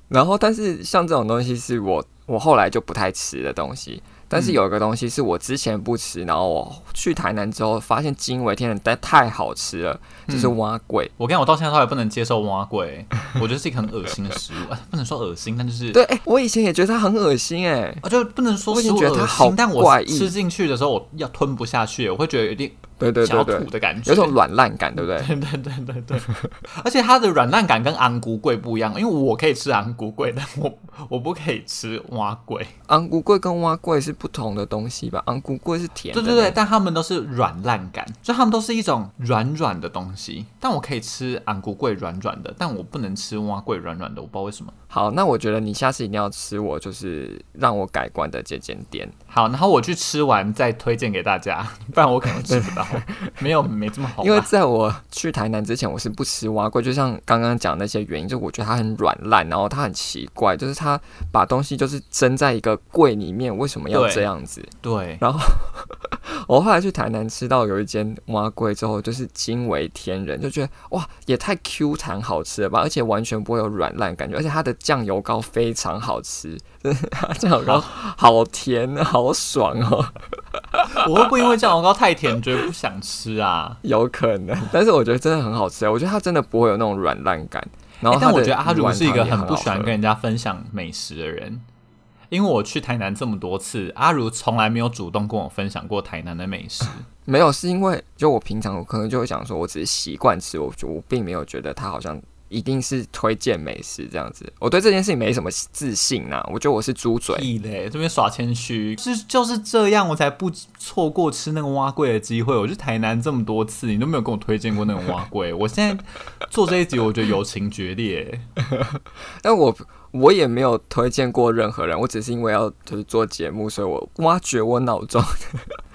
然后但是像这种东西是我。我后来就不太吃的东西，但是有一个东西是我之前不吃，然后我去台南之后发现惊为天人，但太好吃了，就是碗粿。我跟你讲，我到现在都还不能接受蛙桂，我觉得是一个很恶心的食物，<laughs> 不能说恶心，但就是对，我以前也觉得它很恶心，哎，我就不能说是恶心，但我吃进去的时候我要吞不下去，我会觉得有点。对对对对，的感觉有种软烂感，对不对？<laughs> 对对对对对。而且它的软烂感跟昂古贵不一样，因为我可以吃昂古贵，但我 <laughs> 我不可以吃蛙贵。昂古贵跟蛙贵是不同的东西吧？昂古贵是甜的。对对对，但它们都是软烂感，就他们都是一种软软的东西。但我可以吃昂古贵软软的，但我不能吃蛙贵软软的，我不知道为什么。好，那我觉得你下次一定要吃我就是让我改观的这间店。好，然后我去吃完再推荐给大家，<laughs> 不然我可能吃不到。没有，没这么好。因为在我去台南之前，我是不吃蛙桂，就像刚刚讲那些原因，就我觉得它很软烂，然后它很奇怪，就是它把东西就是蒸在一个柜里面，为什么要这样子？对。对然后我后来去台南吃到有一间蛙桂之后，就是惊为天人，就觉得哇，也太 Q 弹好吃了吧，而且完全不会有软烂感觉，而且它的酱油膏非常好吃，酱油膏好甜，<laughs> 好爽哦。<laughs> 我会不会因为酱油糕太甜，觉得不想吃啊？有可能，但是我觉得真的很好吃。我觉得它真的不会有那种软烂感。然后、欸，但我觉得阿如是一个很不喜欢跟人家分享美食的人，因为我去台南这么多次，阿如从来没有主动跟我分享过台南的美食。<laughs> 没有，是因为就我平常我可能就会想说，我只是习惯吃，我就我并没有觉得它好像。一定是推荐美食这样子，我对这件事情没什么自信呐。我觉得我是猪嘴，嘞，这边耍谦虚，是就是这样，我才不错过吃那个碗粿的机会。我去台南这么多次，你都没有跟我推荐过那个碗粿。<laughs> 我现在做这一集，我觉得友情决裂。<laughs> 但我我也没有推荐过任何人，我只是因为要就是做节目，所以我挖掘我脑中。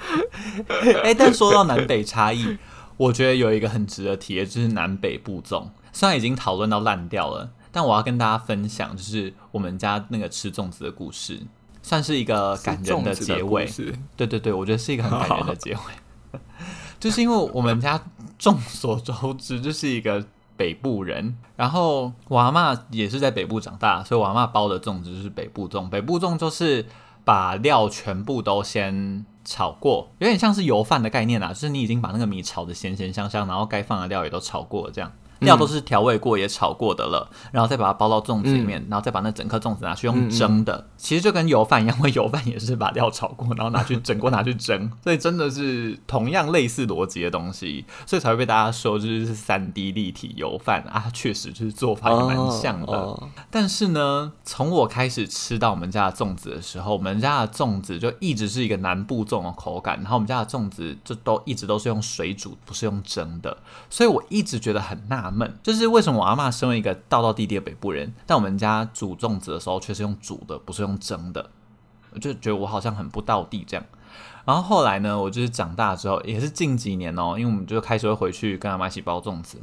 <laughs> 哎、欸，但说到南北差异，我觉得有一个很值得提的，就是南北部粽。虽然已经讨论到烂掉了，但我要跟大家分享，就是我们家那个吃粽子的故事，算是一个感人的结尾。对对对，我觉得是一个很感人的结尾。<laughs> 就是因为我们家众所周知，就是一个北部人，然后我阿妈也是在北部长大，所以我阿妈包的粽子就是北部粽。北部粽就是把料全部都先炒过，有点像是油饭的概念啊，就是你已经把那个米炒的咸咸香香，然后该放的料也都炒过了，这样。料都是调味过也炒过的了，然后再把它包到粽子里面，嗯、然后再把那整颗粽子拿去用蒸的，其实就跟油饭一样，因为油饭也是把料炒过，然后拿去 <laughs> 整锅拿去蒸，所以真的是同样类似逻辑的东西，所以才会被大家说就是三 D 立体油饭啊，确实就是做法也蛮像的。但是呢，从我开始吃到我们家的粽子的时候，我们家的粽子就一直是一个南部粽的口感，然后我们家的粽子就都一直都是用水煮，不是用蒸的，所以我一直觉得很纳。闷，就是为什么我阿妈身为一个道道地地的北部人，但我们家煮粽子的时候却是用煮的，不是用蒸的，我就觉得我好像很不道地这样。然后后来呢，我就是长大之后，也是近几年哦，因为我们就开始会回去跟阿妈一起包粽子，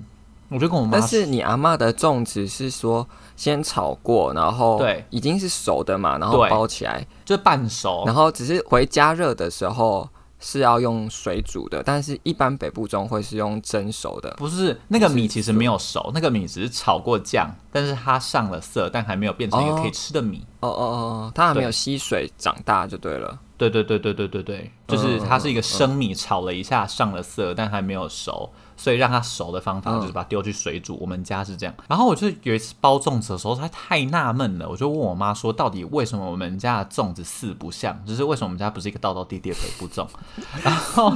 我就跟我妈。但是你阿妈的粽子是说先炒过，然后对，已经是熟的嘛，然后包起来就半熟，然后只是回加热的时候。是要用水煮的，但是一般北部中会是用蒸熟的。不是，那个米其实没有熟，那个米只是炒过酱，但是它上了色，但还没有变成一个可以吃的米。哦哦哦，它还没有吸水长大就对了。对对对对对对对，就是它是一个生米炒了一下上了色，但还没有熟。所以让它熟的方法就是把它丢去水煮，嗯、我们家是这样。然后我就有一次包粽子的时候，它太纳闷了，我就问我妈说，到底为什么我们家的粽子四不像？就是为什么我们家不是一个道道地地的北部粽？<laughs> 然后，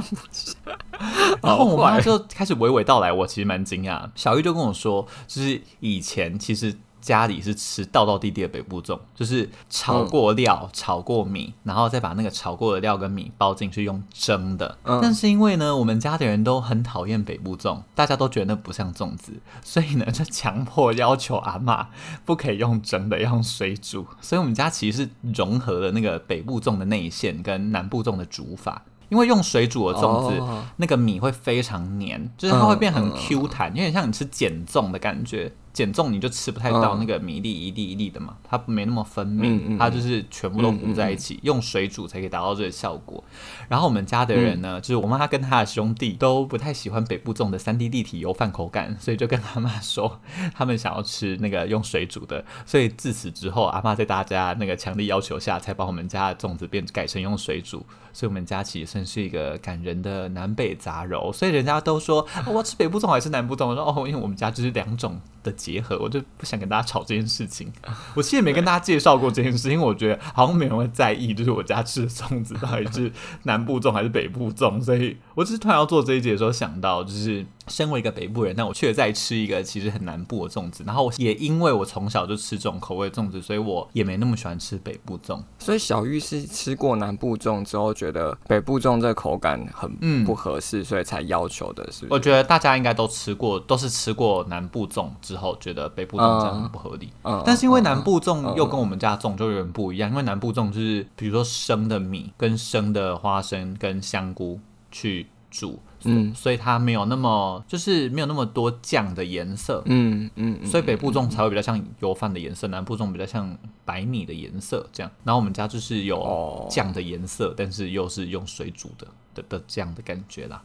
然后我妈就开始娓娓道来，我其实蛮惊讶。小玉就跟我说，就是以前其实。家里是吃道道地地的北部粽，就是炒过料、嗯、炒过米，然后再把那个炒过的料跟米包进去用蒸的。嗯、但是因为呢，我们家的人都很讨厌北部粽，大家都觉得那不像粽子，所以呢，就强迫要求阿嬷不可以用蒸的，要用水煮。所以我们家其实是融合了那个北部粽的内馅跟南部粽的煮法。因为用水煮的粽子，哦、那个米会非常黏，就是它会变很 Q 弹，有点像你吃碱粽的感觉。碱粽你就吃不太到那个米粒一粒一粒的嘛，嗯、它没那么分明，它就是全部都糊在一起，用水煮才可以达到这个效果。然后我们家的人呢，嗯、就是我妈跟她的兄弟都不太喜欢北部种的三 D 立体油饭口感，所以就跟阿妈说，<laughs> 他们想要吃那个用水煮的。所以自此之后，阿妈在大家那个强力要求下，才把我们家的粽子变改成用水煮。所以我们家其实算是一个感人的南北杂糅。所以人家都说，哦、我要吃北部粽还是南部粽？我说哦，因为我们家就是两种的结合，我就不想跟大家吵这件事情。<laughs> 我其实也没跟大家介绍过这件事，因为我觉得好像没人会在意，<laughs> 就是我家吃的粽子到底是南部粽还是北部粽。所以我只是突然要做这一节的时候想到，就是身为一个北部人，但我却在吃一个其实很南部的粽子。然后也因为我从小就吃这种口味的粽子，所以我也没那么喜欢吃北部粽。所以小玉是吃过南部粽之后，觉得北部粽这个口感很不合适，嗯、所以才要求的，是是？我觉得大家应该都吃过，都是吃过南部粽。之后觉得北部粽这样很不合理，嗯嗯、但是因为南部粽又跟我们家粽就有点不一样，因为南部粽就是比如说生的米跟生的花生跟香菇去煮，嗯，所以它没有那么就是没有那么多酱的颜色，嗯嗯，嗯所以北部粽才会比较像油饭的颜色，南部粽比较像白米的颜色这样。然后我们家就是有酱的颜色，哦、但是又是用水煮的的的这样的感觉啦。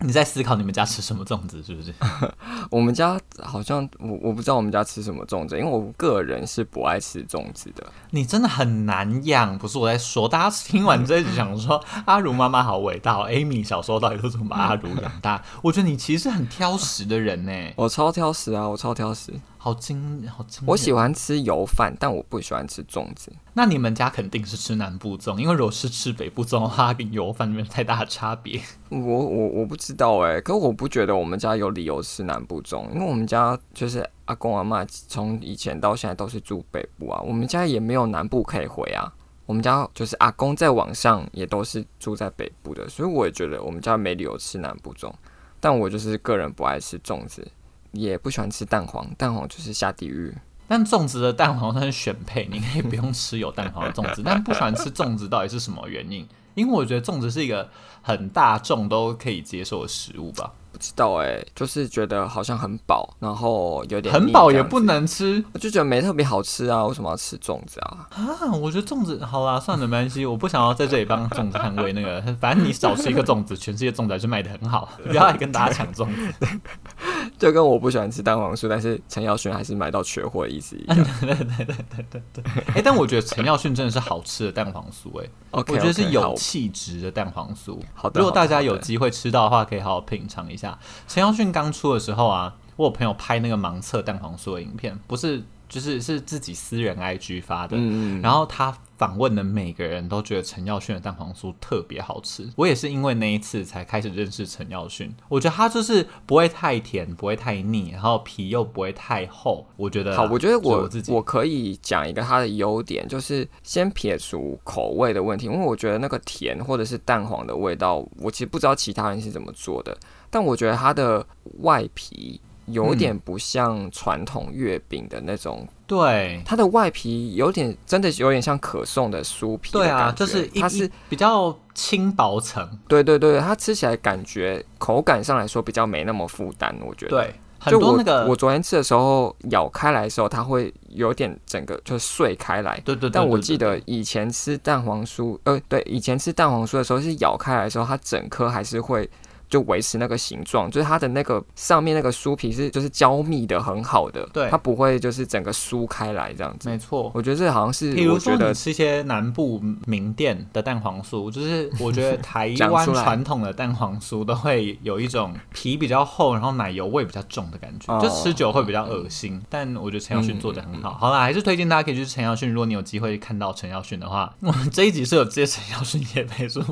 你在思考你们家吃什么粽子是不是？<laughs> 我们家好像我我不知道我们家吃什么粽子，因为我个人是不爱吃粽子的。你真的很难养，不是我在说，大家听完这一集想说阿如妈妈好伟大，Amy 小时候到底都怎么把阿如养大？我觉得你其实是很挑食的人呢。<laughs> 我超挑食啊，我超挑食。好精，好精！我喜欢吃油饭，但我不喜欢吃粽子。那你们家肯定是吃南部粽，因为如果是吃北部粽的话，跟油饭没有太大的差别。我我我不知道哎，可我不觉得我们家有理由吃南部粽，因为我们家就是阿公阿妈从以前到现在都是住北部啊，我们家也没有南部可以回啊。我们家就是阿公在网上也都是住在北部的，所以我也觉得我们家没理由吃南部粽。但我就是个人不爱吃粽子。也不喜欢吃蛋黄，蛋黄就是下地狱。但粽子的蛋黄它是选配，你可以不用吃有蛋黄的粽子。但不喜欢吃粽子到底是什么原因？因为我觉得粽子是一个很大众都可以接受的食物吧。不知道哎、欸，就是觉得好像很饱，然后有点很饱也不能吃，我就觉得没特别好吃啊。为什么要吃粽子啊？啊，我觉得粽子好啦，算了，没关系，我不想要在这里帮粽子捍卫那个。<laughs> 反正你少吃一个粽子，全世界粽子还是卖的很好，<laughs> 不要来跟大家抢粽子。<laughs> 就跟我不喜欢吃蛋黄酥，但是陈耀轩还是买到缺货的意思一样。对对对对对对对。哎、欸，但我觉得陈耀轩真的是好吃的蛋黄酥，哎，okay, 我觉得是有气质的蛋黄酥。好的，如果大家有机会吃到的话，可以好好品尝一下。陈耀迅刚出的时候啊，我有朋友拍那个盲测蛋黄酥的影片，不是。就是是自己私人 IG 发的，嗯、然后他访问的每个人都觉得陈耀迅的蛋黄酥特别好吃。我也是因为那一次才开始认识陈耀迅。我觉得他就是不会太甜，不会太腻，然后皮又不会太厚。我觉得好，我觉得我我自己我可以讲一个它的优点，就是先撇除口味的问题，因为我觉得那个甜或者是蛋黄的味道，我其实不知道其他人是怎么做的，但我觉得它的外皮。有点不像传统月饼的那种，对，它的外皮有点真的有点像可颂的酥皮的，对啊，就是它是比较轻薄层，对对对，它吃起来感觉口感上来说比较没那么负担，我觉得。对，就我很多那个我昨天吃的时候咬开来的时候，它会有点整个就碎开来，对对对。但我记得以前吃蛋黄酥，呃，对，以前吃蛋黄酥的时候是咬开来的时候，它整颗还是会。就维持那个形状，就是它的那个上面那个酥皮是就是胶密的很好的，对，它不会就是整个酥开来这样子。没错，我觉得这好像是，比如说你吃一些南部名店的蛋黄酥，就是我觉得台湾传统的蛋黄酥都会有一种皮比较厚，然后奶油味比较重的感觉，<laughs> 哦、就吃久会比较恶心。嗯、但我觉得陈耀迅做的很好。嗯嗯、好啦，还是推荐大家可以去陈耀迅。如果你有机会看到陈耀迅的话，<laughs> 我们这一集是有接陈耀训业配，<laughs> 说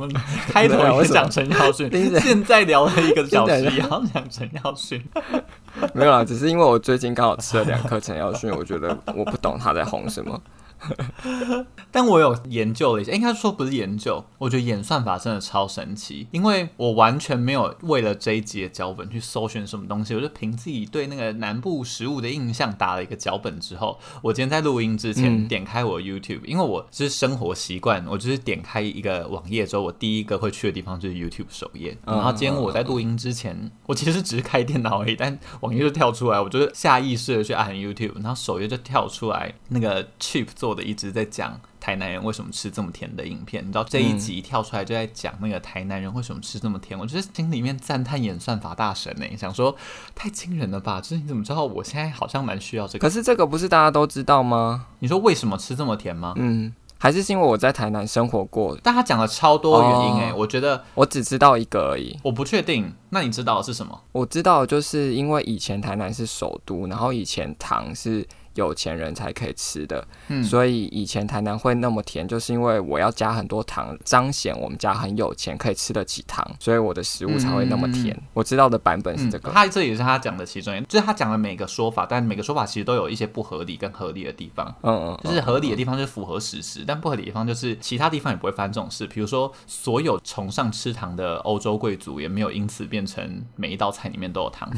开头也讲陈耀迅，现在聊了一个小。也要讲陈耀勋，<laughs> 没有啦，只是因为我最近刚好吃了两颗陈耀迅，我觉得我不懂他在红什么。<laughs> 但我有研究了一下，应该说不是研究，我觉得演算法真的超神奇，因为我完全没有为了这一集的脚本去搜寻什么东西，我就凭自己对那个南部食物的印象打了一个脚本之后，我今天在录音之前点开我 YouTube，、嗯、因为我是生活习惯，我就是点开一个网页之后，我第一个会去的地方就是 YouTube 首页。然后今天我在录音之前，我其实只是开电脑而已，但网页就跳出来，我就是下意识的去按 YouTube，然后首页就跳出来那个 Cheap 做。的一直在讲台南人为什么吃这么甜的影片，你知道这一集跳出来就在讲那个台南人为什么吃这么甜，我觉得心里面赞叹演算法大神呢、欸，想说太惊人了吧？就是你怎么知道我现在好像蛮需要这个？可是这个不是大家都知道吗？你说为什么吃这么甜吗？嗯，还是是因为我在台南生活过？但他讲了超多原因哎、欸，哦、我觉得我只知道一个而已，我不确定。那你知道的是什么？我知道就是因为以前台南是首都，然后以前糖是。有钱人才可以吃的，嗯，所以以前台南会那么甜，就是因为我要加很多糖，彰显我们家很有钱，可以吃得起糖，所以我的食物才会那么甜。嗯、我知道的版本是这个，嗯、他这也是他讲的其中一，就是他讲的每个说法，但每个说法其实都有一些不合理跟合理的地方。嗯嗯，就是合理的地方就是符合事实，但不合理的地方就是其他地方也不会发生这种事。比如说，所有崇尚吃糖的欧洲贵族也没有因此变成每一道菜里面都有糖。<laughs>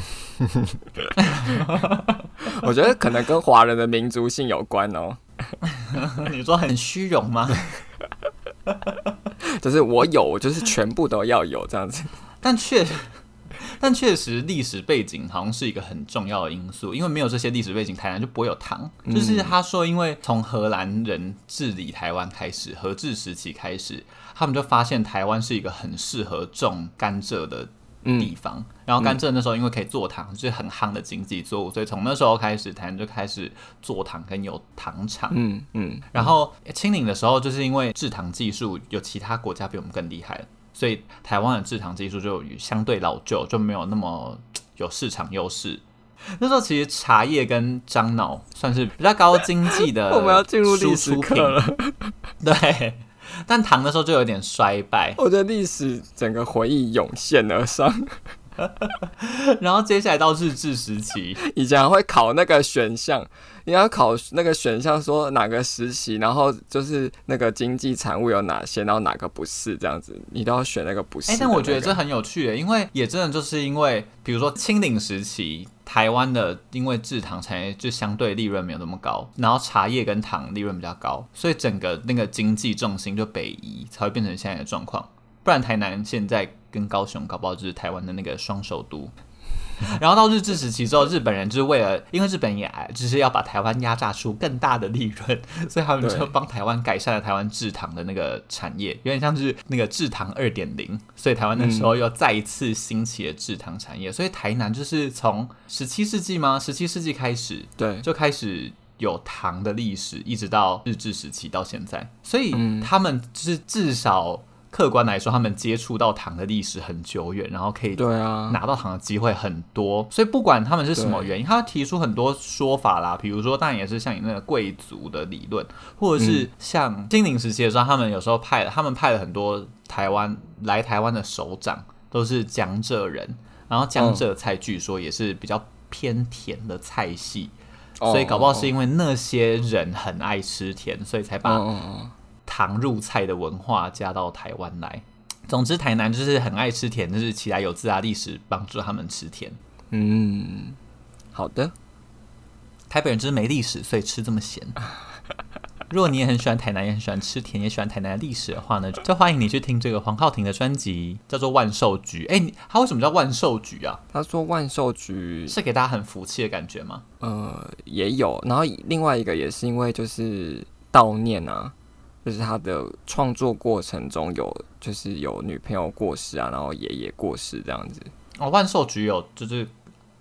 我觉得可能跟华人的民族性有关哦。<laughs> 你说很虚荣吗？<laughs> 就是我有，就是全部都要有这样子。<laughs> 但确，但确实历史背景好像是一个很重要的因素，因为没有这些历史背景，台湾就不会有糖。就是他说，因为从荷兰人治理台湾开始，荷治时期开始，他们就发现台湾是一个很适合种甘蔗的。地方，嗯、然后甘蔗那时候因为可以做糖，是很夯的经济作物，所以从那时候开始，台湾就开始做糖跟有糖厂。嗯嗯。然后清领的时候，就是因为制糖技术有其他国家比我们更厉害，所以台湾的制糖技术就相对老旧，就没有那么有市场优势。那时候其实茶叶跟樟脑算是比较高经济的，<laughs> 我们要进入历史课了。对。但糖的时候就有点衰败，我的历史整个回忆涌现而上。<laughs> 然后接下来到日治时期，以前还会考那个选项，你要考那个选项说哪个时期，然后就是那个经济产物有哪些，然后哪个不是这样子，你都要选那个不是、那个。哎、欸，但我觉得这很有趣，因为也真的就是因为，比如说清领时期。台湾的因为制糖产业就相对利润没有那么高，然后茶叶跟糖利润比较高，所以整个那个经济重心就北移，才会变成现在的状况。不然台南现在跟高雄搞不好就是台湾的那个双首都。<laughs> 然后到日治时期之后，日本人就是为了，因为日本也就是要把台湾压榨出更大的利润，<laughs> 所以他们就帮台湾改善了台湾制糖的那个产业，有点像是那个制糖二点零，所以台湾那时候又再一次兴起了制糖产业，所以台南就是从十七世纪吗？十七世纪开始，对，就开始有糖的历史，一直到日治时期到现在，所以他们就是至少。客观来说，他们接触到糖的历史很久远，然后可以对啊。拿到糖的机会很多，所以不管他们是什么原因，他提出很多说法啦，比如说当然也是像你那个贵族的理论，或者是像金陵时期的时候，他们有时候派了他们派了很多台湾来台湾的首长都是江浙人，然后江浙菜据说也是比较偏甜的菜系，所以搞不好是因为那些人很爱吃甜，所以才把。糖入菜的文化加到台湾来，总之台南就是很爱吃甜，就是起来有自然，历史帮助他们吃甜。嗯，好的。台北人就是没历史，所以吃这么咸。<laughs> 如果你也很喜欢台南，也很喜欢吃甜，也喜欢台南的历史的话呢，就欢迎你去听这个黄浩庭的专辑，叫做《万寿菊》。哎、欸，他为什么叫万寿菊啊？他说万寿菊是给大家很福气的感觉吗？呃，也有。然后另外一个也是因为就是悼念啊。就是他的创作过程中有，就是有女朋友过世啊，然后爷爷过世这样子。哦，万寿菊有就是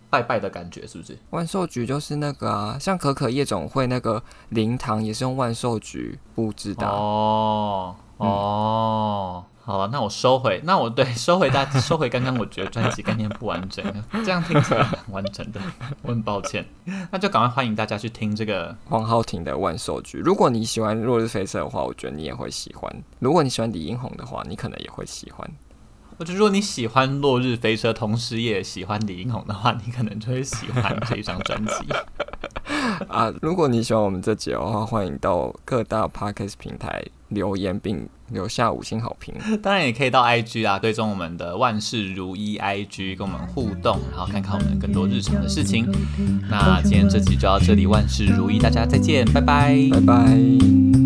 拜拜的感觉，是不是？万寿菊就是那个啊，像可可夜总会那个灵堂也是用万寿菊布置的。哦哦。嗯好了，那我收回。那我对收回大收回刚刚我觉得专辑概念不完整，这样听起来很完整的，<laughs> 我很抱歉。那就赶快欢迎大家去听这个黄浩庭的《万寿菊》。如果你喜欢《落日飞车》的话，我觉得你也会喜欢；如果你喜欢李英红的话，你可能也会喜欢。我觉得如果你喜欢《落日飞车》，同时也喜欢李英红的话，你可能就会喜欢这一张专辑。<laughs> 啊，如果你喜欢我们这集的话，欢迎到各大 Podcast 平台留言并留下五星好评。<laughs> 当然也可以到 IG 啊，追踪我们的万事如意 IG，跟我们互动，然后看看我们更多日常的事情。那今天这集就到这里，万事如意，大家再见，拜拜，拜拜。